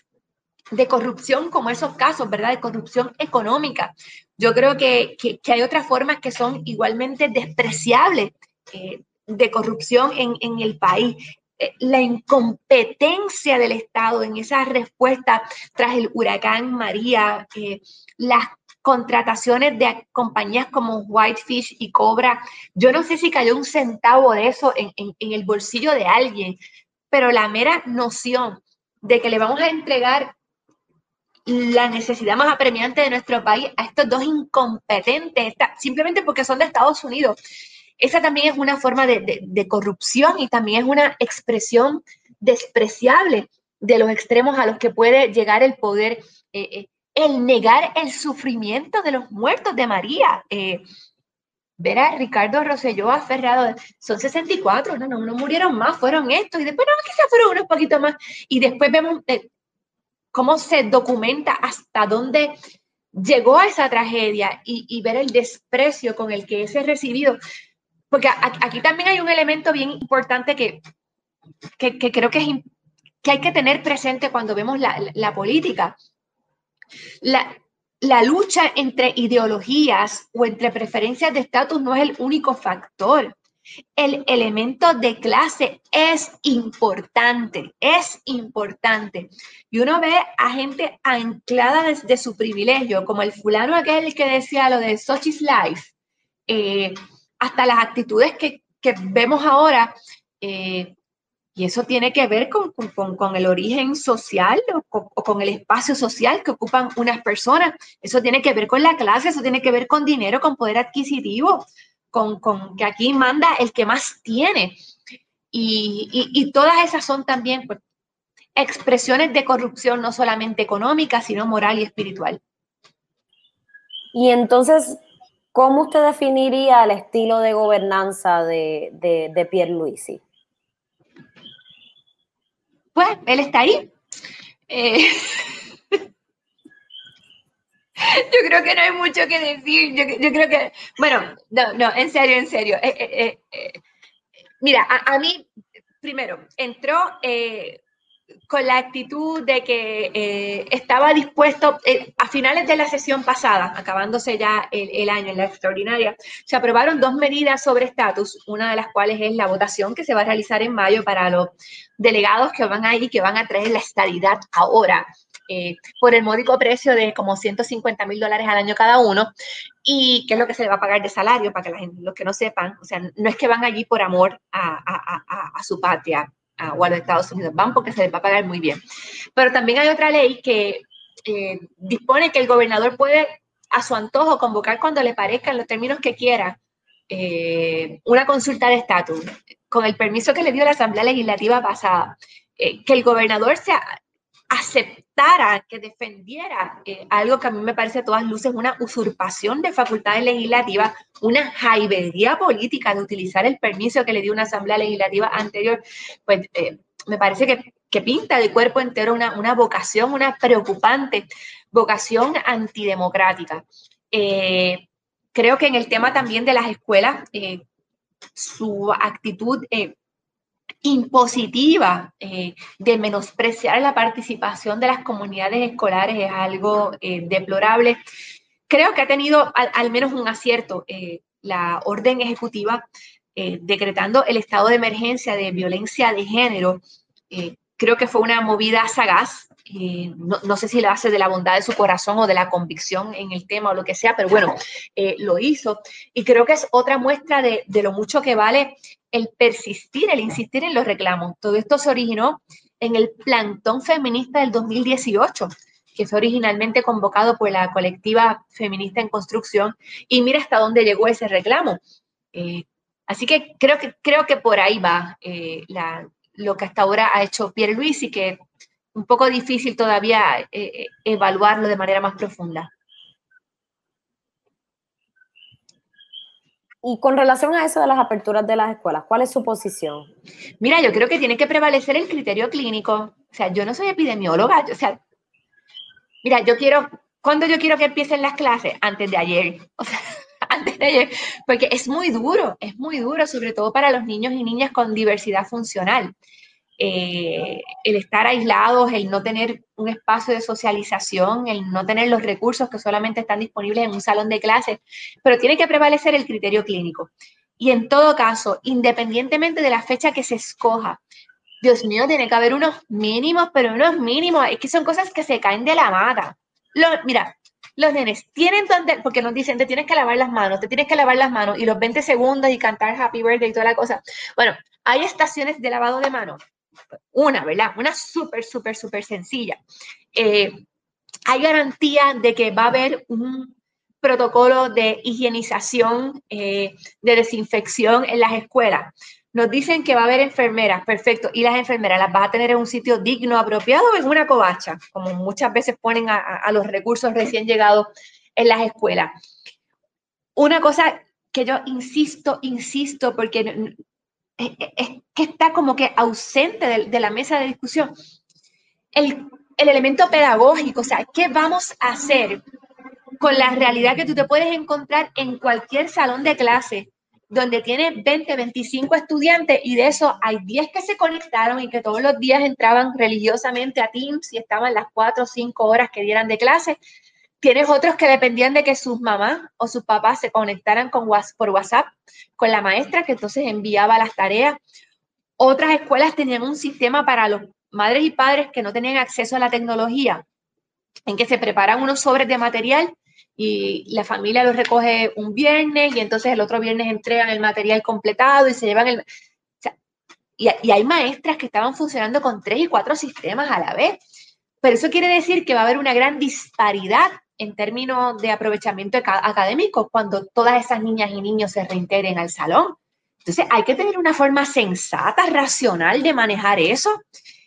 de corrupción como esos casos, ¿verdad? De corrupción económica. Yo creo que, hay otras formas que son igualmente despreciables eh, de corrupción en, el país. Eh, la incompetencia del Estado en esa respuesta tras el huracán María, eh, las contrataciones de compañías como Whitefish y Cobra. Yo no sé si cayó un centavo de eso en, en el bolsillo de alguien, pero la mera noción de que le vamos a entregar la necesidad más apremiante de nuestro país a estos dos incompetentes, simplemente porque son de Estados Unidos. esa también es una forma de, corrupción y también es una expresión despreciable de los extremos a los que puede llegar el poder, eh, eh, el negar el sufrimiento de los muertos de María. Eh, Ricardo Rosselló aferrado, son 64, no, no, no murieron más, fueron estos, y después no, quizás fueron unos poquitos más, y después vemos cómo se documenta hasta dónde llegó a esa tragedia y, ver el desprecio con el que ese es recibido. Porque aquí también hay un elemento bien importante que, que, creo que, es, que hay que tener presente cuando vemos la, la política. La, la lucha entre ideologías o entre preferencias de estatus no es el único factor el elemento de clase es importante, es importante. Y uno ve a gente anclada desde su privilegio, como el fulano aquel que decía lo de Sochi's Life, eh, hasta las actitudes que, vemos ahora. Eh, y eso tiene que ver con, el origen social o con, el espacio social que ocupan unas personas. Eso tiene que ver con la clase, eso tiene que ver con dinero, con poder adquisitivo con, que aquí manda el que más tiene. Y, todas esas son también pues, expresiones de corrupción, no solamente económica, sino moral y espiritual. Y entonces, ¿cómo usted definiría el estilo de gobernanza de, de, de Pierluisi? Pues él está ahí. Eh, [LAUGHS] [LAUGHS] yo creo que no hay mucho que decir. Yo, creo que, bueno, no, no, en serio, en serio. Eh, eh, eh, mira, a, mí, primero, entró con la actitud de que estaba dispuesto, a finales de la sesión pasada, acabándose ya el, el, año en la extraordinaria, se aprobaron dos medidas sobre estatus, una de las cuales es la votación que se va a realizar en mayo para los delegados que van ahí, que van a traer la estadidad ahora eh, por el módico precio de como 150 mil dólares al año cada uno, y qué es lo que se le va a pagar de salario, para que la gente, los que no sepan, o sea, no es que van allí por amor a, a, a, su patria o a los Estados Unidos, van porque se les va a pagar muy bien. Pero también hay otra ley que eh, dispone que el gobernador puede a su antojo convocar cuando le parezca en los términos que quiera eh, una consulta de estatus, con el permiso que le dio la Asamblea Legislativa pasada, que el gobernador sea, que defendiera eh, algo que a mí me parece a todas luces una usurpación de facultades legislativas, una jaibería política de utilizar el permiso que le dio una asamblea legislativa anterior, pues eh, me parece que, pinta de cuerpo entero una, una vocación, una preocupante vocación antidemocrática. Eh, creo que en el tema también de las escuelas, su actitud impositiva eh, de menospreciar la participación de las comunidades escolares es algo eh, deplorable. Creo que ha tenido al, menos un acierto eh, la orden ejecutiva decretando el estado de emergencia de violencia de género. creo que fue una movida sagaz. No, sé si lo hace de la bondad de su corazón o de la convicción en el tema o lo que sea, pero bueno, lo hizo. Y creo que es otra muestra de, de lo mucho que vale el persistir, el insistir en los reclamos. Todo esto se originó en el plantón feminista del 2018, que fue originalmente convocado por la colectiva feminista en construcción, y mira hasta dónde llegó ese reclamo. Eh, así que creo, que creo que por ahí va eh, lo que hasta ahora ha hecho Pierre Luis y que un poco difícil todavía eh, evaluarlo de manera más profunda. Y con relación a eso de las aperturas de las escuelas, ¿cuál es su posición? Mira, yo creo que tiene que prevalecer el criterio clínico. O sea, yo no soy epidemióloga, o sea, mira, yo quiero, ¿cuándo yo quiero que empiecen las clases? Antes de ayer. O sea, [LAUGHS] antes de ayer, porque es muy duro, es muy duro, sobre todo para los niños y niñas con diversidad funcional. Eh, el estar aislados, el no tener un espacio de socialización, el no tener los recursos que solamente están disponibles en un salón de clases, pero tiene que prevalecer el criterio clínico. Y en todo caso, independientemente de la fecha que se escoja, Dios mío, tiene que haber unos mínimos, pero unos mínimos, es que son cosas que se caen de la mata. mira, los nenes tienen donde, porque nos dicen, te tienes que lavar las manos, te tienes que lavar las manos, y los 20 segundos y cantar Happy Birthday y toda la cosa. Bueno, hay estaciones de lavado de manos una, ¿verdad? Una súper, súper, súper sencilla. Eh, hay garantía de que va a haber un protocolos de higienización, eh, de desinfección en las escuelas. Nos dicen que va a haber enfermeras, perfecto, y las enfermeras las vas a tener en un sitio digno, apropiado, en una covacha, como muchas veces ponen a, los recursos recién llegados en las escuelas. Una cosa que yo insisto, insisto, porque es, que está como que ausente de, la mesa de discusión. El, el, elemento pedagógico, o sea, ¿qué vamos a hacer con la realidad que tú te puedes encontrar en cualquier salón de clase donde tiene 20, 25 estudiantes y de eso hay 10 que se conectaron y que todos los días entraban religiosamente a Teams y estaban las 4 o 5 horas que dieran de clase. Tienes otros que dependían de que sus mamás o sus papás se conectaran con, por WhatsApp con la maestra que entonces enviaba las tareas. Otras escuelas tenían un sistema para los madres y padres que no tenían acceso a la tecnología, en que se preparan unos sobres de material y la familia los recoge un viernes y entonces el otro viernes entregan el material completado y se llevan el... y, hay maestras que estaban funcionando con tres y cuatro sistemas a la vez. Pero eso quiere decir que va a haber una gran disparidad en términos de aprovechamiento académico cuando todas esas niñas y niños se reintegren al salón. Entonces hay que tener una forma sensata, racional de manejar eso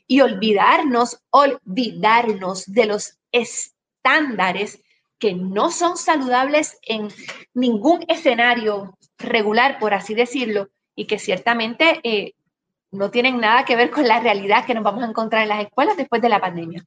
y olvidarnos, olvidarnos de los estándares que no son saludables en ningún escenario regular, por así decirlo, y que ciertamente eh, no tienen nada que ver con la realidad que nos vamos a encontrar en las escuelas después de la pandemia.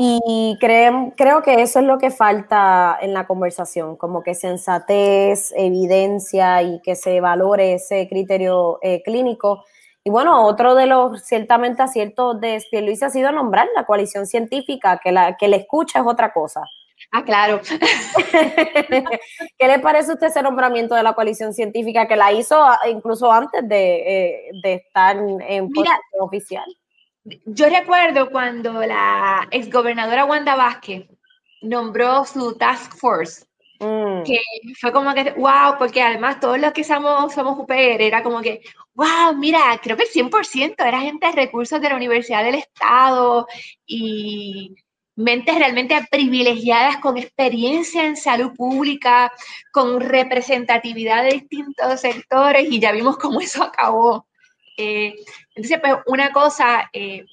Y creo, creo que eso es lo que falta en la conversación, como que sensatez, evidencia y que se valore ese criterio eh, clínico y bueno, otro de los ciertamente aciertos de Luis ha sido nombrar la coalición científica, que la que le escucha es otra cosa. Ah, claro. [LAUGHS] ¿Qué le parece a usted ese nombramiento de la coalición científica que la hizo incluso antes de, eh, estar en Mira, oficial? Yo recuerdo cuando la exgobernadora Wanda Vázquez nombró su task force Mm. Que fue como que, wow, porque además todos los que somos, somos UPR era como que, wow, mira, creo que el 100% era gente de recursos de la Universidad del Estado y mentes realmente privilegiadas con experiencia en salud pública, con representatividad de distintos sectores y ya vimos cómo eso acabó. Eh, entonces, pues una cosa, eh,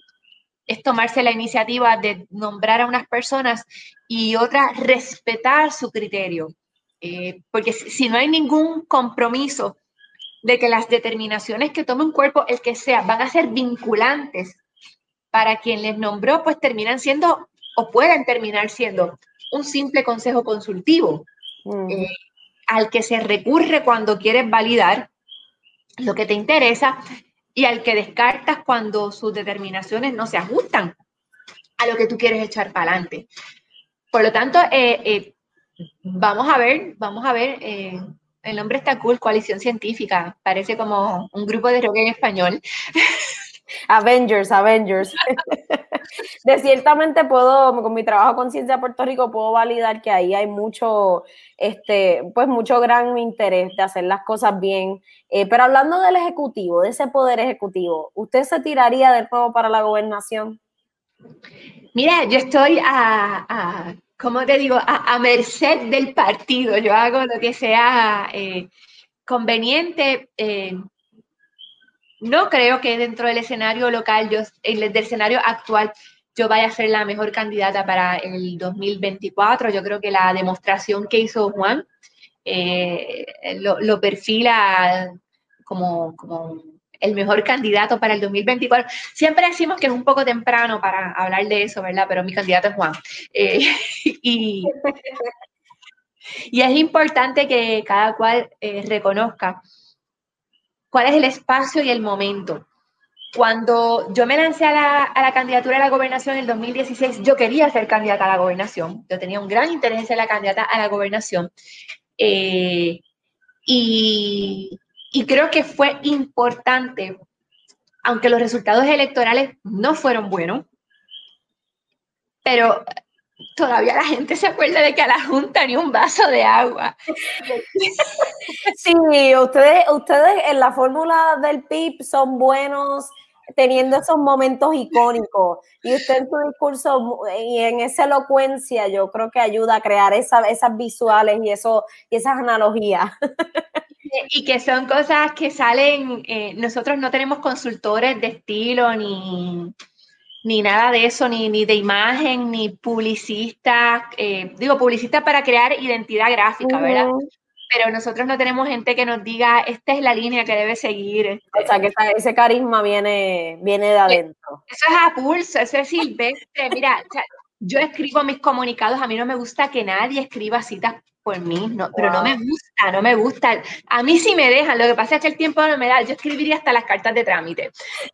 es tomarse la iniciativa de nombrar a unas personas y otra, respetar su criterio. Eh, porque si, no hay ningún compromiso de que las determinaciones que tome un cuerpo, el que sea, van a ser vinculantes para quien les nombró, pues terminan siendo o pueden terminar siendo un simple consejo consultivo eh, al que se recurre cuando quieres validar lo que te interesa y al que descartas cuando sus determinaciones no se ajustan a lo que tú quieres echar para adelante. Por lo tanto, eh, eh, vamos a ver, vamos a ver, eh, el nombre está cool, coalición científica, parece como un grupo de rock en español. [LAUGHS] Avengers, Avengers. [LAUGHS] de ciertamente puedo, con mi trabajo con Ciencia Puerto Rico, puedo validar que ahí hay mucho, este, pues mucho gran interés de hacer las cosas bien. Eh, pero hablando del Ejecutivo, de ese poder ejecutivo, ¿usted se tiraría de nuevo para la gobernación? Mira, yo estoy a, a ¿cómo te digo? A, merced del partido. Yo hago lo que sea eh, conveniente. Eh, no creo que dentro del escenario local, yo, del escenario actual, yo vaya a ser la mejor candidata para el 2024. Yo creo que la demostración que hizo Juan eh, lo, perfila como, como el mejor candidato para el 2024. Siempre decimos que es un poco temprano para hablar de eso, ¿verdad? Pero mi candidato es Juan. Eh, [LAUGHS] y, y, es importante que cada cual eh, reconozca cuál es el espacio y el momento. Cuando yo me lancé a la, candidatura a la gobernación en el 2016, yo quería ser candidata a la gobernación. Yo tenía un gran interés en ser la candidata a la gobernación. Eh, y, y creo que fue importante, aunque los resultados electorales no fueron buenos, pero todavía la gente se acuerda de que a la Junta ni un vaso de agua. Sí, ustedes, ustedes en la fórmula del PIB son buenos teniendo esos momentos icónicos. Y usted en su discurso y en esa elocuencia, yo creo que ayuda a crear esas visuales y, eso, y esas analogías. Y que son cosas que salen, eh, nosotros no tenemos consultores de estilo ni, ni nada de eso, ni, ni de imagen, ni publicistas, eh, digo, publicistas para crear identidad gráfica, ¿verdad? Pero nosotros no tenemos gente que nos diga, esta es la línea que debe seguir. Este". O sea, que ese carisma viene, viene de adentro. Eso es a pulso, eso es silvestre. Mira, yo escribo mis comunicados, a mí no me gusta que nadie escriba citas por mí, no, pero no me gusta, no me gusta. A mí sí me dejan, lo que pasa es que el tiempo no me da, yo escribiría hasta las cartas de trámite.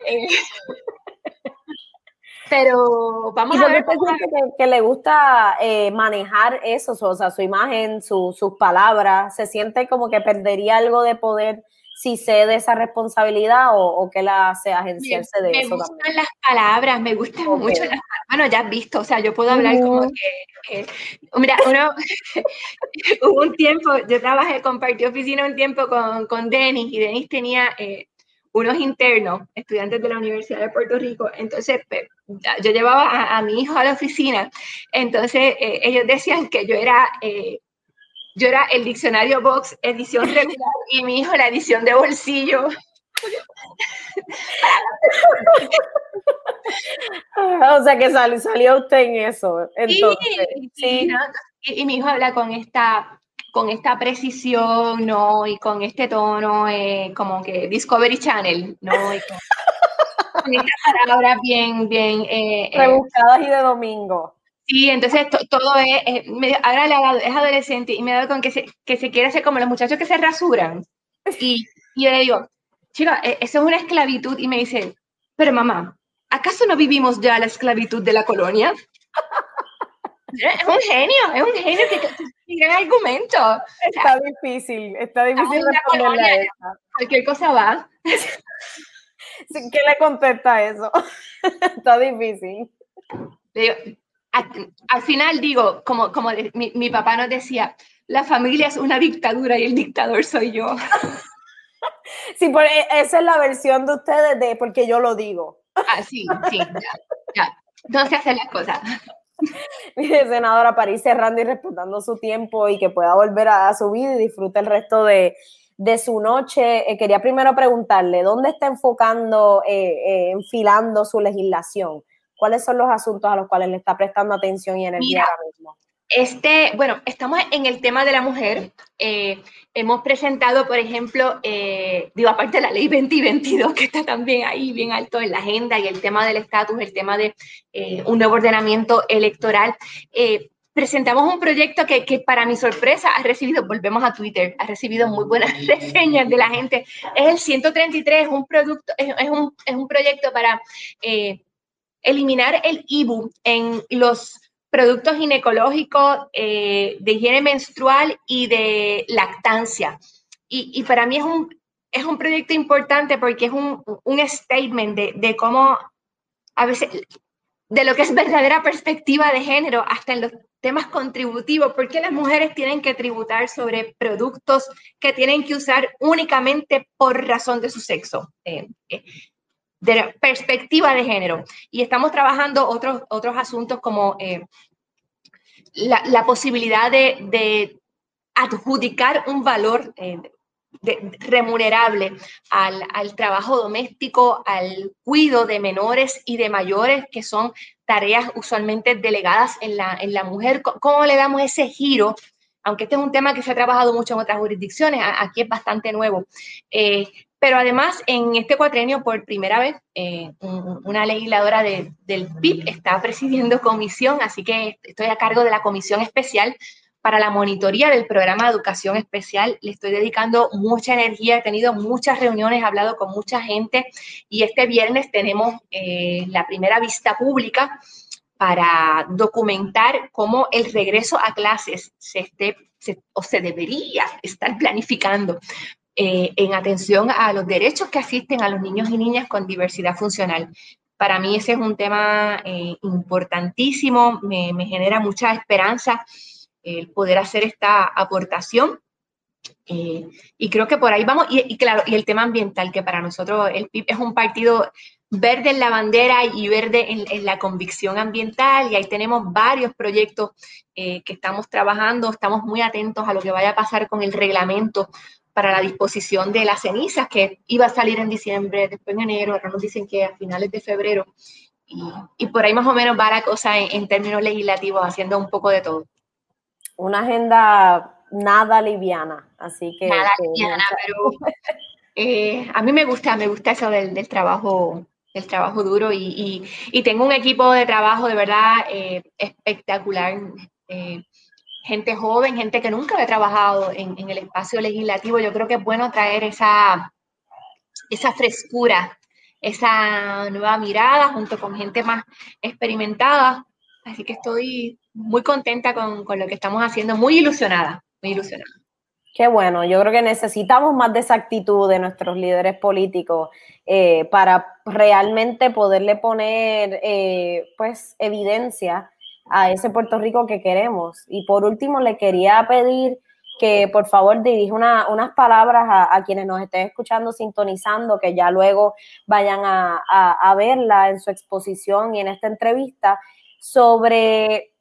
Eh, [LAUGHS] pero vamos a ver. Que, le gusta eh, manejar eso, o sea, su imagen, sus palabras, se siente como que perdería algo de poder si cede esa responsabilidad o, que la hace agenciarse de eso. Me gustan las palabras, me gustan mucho las Bueno, ya has visto, o sea, yo puedo hablar como que, mira, uno, [LAUGHS] hubo un tiempo, yo trabajé, compartí oficina un tiempo con, con Denis y Denis tenía eh, unos internos, estudiantes de la Universidad de Puerto Rico, entonces yo llevaba a, mi hijo a la oficina, entonces eh, ellos decían que yo era, eh, yo era el diccionario Box edición regular y mi hijo la edición de bolsillo. [LAUGHS] o sea que salió usted en eso. Entonces, sí, y, mi hijo habla con esta con esta precisión, ¿no? Y con este tono, eh, como que Discovery Channel, ¿no? Y con, [LAUGHS] estas palabras bien, bien... Eh, eh, Rebuscadas y de domingo. Sí, entonces todo es, ahora es adolescente y me da con que se, que se quiere hacer como los muchachos que se rasuran. Y, y yo le digo, chica, e, eso es una esclavitud. Y me dice, pero mamá, ¿acaso no vivimos ya la esclavitud de la colonia? Es un genio, es un genio que, gran argumento. Está difícil, está difícil responderle a esa. Cualquier cosa va. ¿Qué le contesta eso? [LAUGHS] está difícil. al, final digo, como, como mi, mi, papá nos decía, la familia es una dictadura y el dictador soy yo. [LAUGHS] Sí, por, e, esa es la versión de ustedes de porque yo lo digo. Ah, sí, sí, ya, ya. No se hacen las cosas. [LAUGHS] Mire, senadora, para ir cerrando y respetando su tiempo y que pueda volver a, su vida y disfrute el resto de, su noche, eh, quería primero preguntarle, ¿dónde está enfocando, eh, eh, enfilando su legislación? ¿Cuáles son los asuntos a los cuales le está prestando atención y energía ahora mismo? Este, bueno, estamos en el tema de la mujer. Eh, hemos presentado, por ejemplo, eh, digo, aparte de la ley 2022, que está también ahí bien alto en la agenda, y el tema del estatus, el tema de eh, un nuevo ordenamiento electoral. presentamos un proyecto que, para mi sorpresa ha recibido, volvemos a Twitter, ha recibido muy buenas [LAUGHS] reseñas de la gente. Es el 133, es un, producto, es un, es un proyecto para eliminar el IBU en los productos ginecológicos eh, de higiene menstrual y de lactancia. Y, para mí es un, es un proyecto importante porque es un, un statement de, de, cómo a veces, de lo que es verdadera perspectiva de género, hasta en los temas contributivos, porque las mujeres tienen que tributar sobre productos que tienen que usar únicamente por razón de su sexo. Eh, eh, de perspectiva de género. Y estamos trabajando otros, otros asuntos como eh, la, posibilidad de, adjudicar un valor eh, remunerable al, trabajo doméstico, al cuidado de menores y de mayores, que son tareas usualmente delegadas en la, en la mujer. ¿Cómo le damos ese giro? Aunque este es un tema que se ha trabajado mucho en otras jurisdicciones, aquí es bastante nuevo. Eh, pero además, en este cuatrenio, por primera vez, eh, una legisladora del PIB está presidiendo comisión, así que estoy a cargo de la comisión especial para la monitoría del programa de educación especial. Le estoy dedicando mucha energía, he tenido muchas reuniones, he hablado con mucha gente y este viernes tenemos eh, la primera vista pública para documentar cómo el regreso a clases se esté o se debería estar planificando eh, en atención a los derechos que asisten a los niños y niñas con diversidad funcional. Para mí ese es un tema eh, importantísimo, me, genera mucha esperanza el poder hacer esta aportación. Eh, y creo que por ahí vamos, y, claro, y el tema ambiental, que para nosotros el PIB es un partido verde en la bandera y verde en, la convicción ambiental y ahí tenemos varios proyectos eh, que estamos trabajando, estamos muy atentos a lo que vaya a pasar con el reglamento para la disposición de las cenizas que iba a salir en diciembre, después en enero, ahora nos dicen que a finales de febrero y, por ahí más o menos va la cosa en, términos legislativos, haciendo un poco de todo. Una agenda nada liviana, así que... Nada liviana, pero eh, a mí me gusta, me gusta eso del, trabajo del trabajo duro y, tengo un equipo de trabajo de verdad eh, espectacular, eh, gente joven, gente que nunca había trabajado en, en, el espacio legislativo. Yo creo que es bueno traer esa, esa frescura esa nueva mirada junto con gente más experimentada. Así que estoy muy contenta con, lo que estamos haciendo, muy ilusionada, muy ilusionada. Qué bueno, yo creo que necesitamos más de esa actitud de nuestros líderes políticos eh, para realmente poderle poner eh, pues evidencia a ese Puerto Rico que queremos. Y por último, le quería pedir que por favor dirija unas palabras a, quienes nos estén escuchando, sintonizando, que ya luego vayan a, verla en su exposición y en esta entrevista, sobre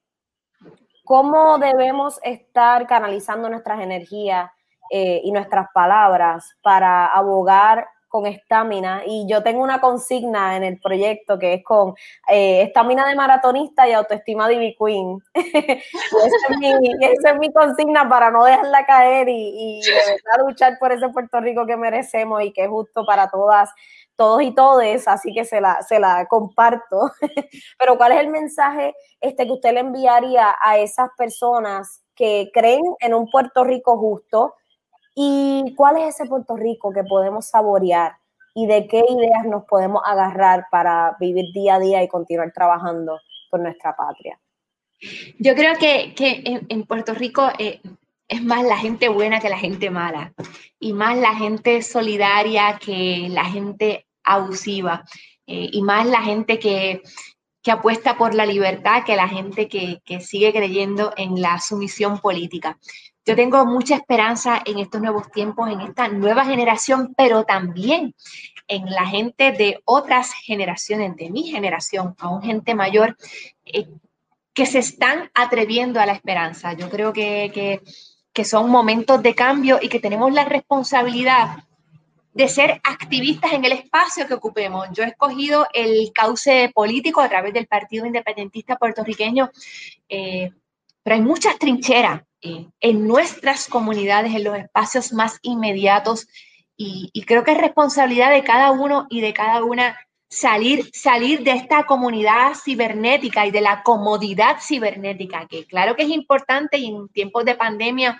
cómo debemos estar canalizando nuestras energías eh, y nuestras palabras para abogar con estamina y yo tengo una consigna en el proyecto que es con eh, estamina de maratonista y autoestima de Ivy Queen. [LAUGHS] esa, es mi, consigna para no dejarla caer y, y luchar por ese Puerto Rico que merecemos y que es justo para todas, todos y todes, así que se la, se la comparto. [LAUGHS] Pero ¿cuál es el mensaje este que usted le enviaría a esas personas que creen en un Puerto Rico justo? ¿Y cuál es ese Puerto Rico que podemos saborear? ¿Y de qué ideas nos podemos agarrar para vivir día a día y continuar trabajando por nuestra patria? Yo creo que, en, Puerto Rico eh, es más la gente buena que la gente mala y más la gente solidaria que la gente abusiva eh, y más la gente que, apuesta por la libertad que la gente que, que sigue creyendo en la sumisión política. Yo tengo mucha esperanza en estos nuevos tiempos, en esta nueva generación, pero también en la gente de otras generaciones, de mi generación, aún gente mayor, eh, que se están atreviendo a la esperanza. Yo creo que, que son momentos de cambio y que tenemos la responsabilidad de ser activistas en el espacio que ocupemos. Yo he escogido el cauce político a través del Partido Independentista Puertorriqueño, eh, pero hay muchas trincheras en nuestras comunidades, en los espacios más inmediatos. Y, creo que es responsabilidad de cada uno y de cada una salir, salir de esta comunidad cibernética y de la comodidad cibernética, que claro que es importante y en tiempos de pandemia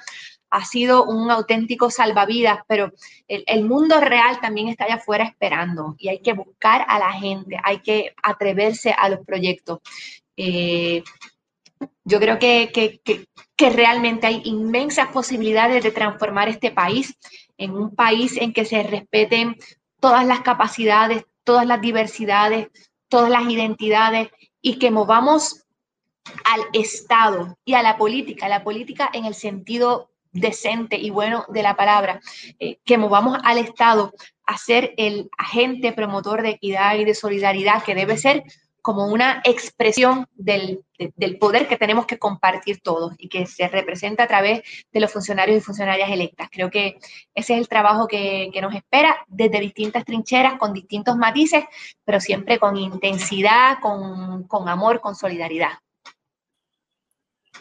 ha sido un auténtico salvavidas, pero el, mundo real también está allá afuera esperando y hay que buscar a la gente, hay que atreverse a los proyectos. Eh, yo creo que, realmente hay inmensas posibilidades de transformar este país en un país en que se respeten todas las capacidades, todas las diversidades, todas las identidades y que movamos al Estado y a la política, la política en el sentido decente y bueno de la palabra, eh, que movamos al Estado a ser el agente promotor de equidad y de solidaridad que debe ser como una expresión del, poder que tenemos que compartir todos y que se representa a través de los funcionarios y funcionarias electas. Creo que ese es el trabajo que, nos espera desde distintas trincheras, con distintos matices, pero siempre con intensidad, con, con amor, con solidaridad.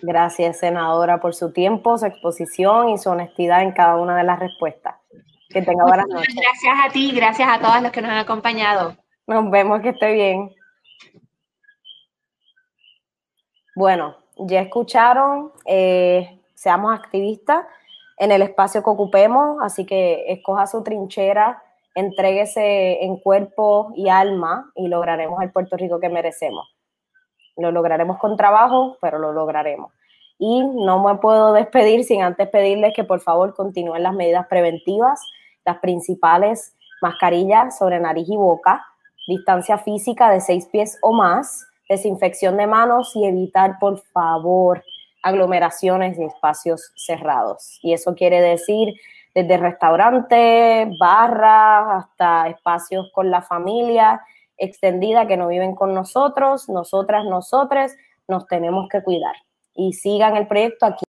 Gracias, senadora, por su tiempo, su exposición y su honestidad en cada una de las respuestas. Que tenga buenas noches. Gracias a ti, gracias a todos los que nos han acompañado. Nos vemos, que esté bien. Bueno, ya escucharon, eh, seamos activistas en el espacio que ocupemos, así que escoja su trinchera, entréguese en cuerpo y alma y lograremos el Puerto Rico que merecemos. Lo lograremos con trabajo, pero lo lograremos. Y no me puedo despedir sin antes pedirles que por favor continúen las medidas preventivas, las principales mascarillas sobre nariz y boca, distancia física de seis pies o más, desinfección de manos y evitar, por favor, aglomeraciones y espacios cerrados. Y eso quiere decir desde restaurantes, barras, hasta espacios con la familia, extendida que no viven con nosotros, nosotras, nosotras, nos tenemos que cuidar. Y sigan el proyecto aquí.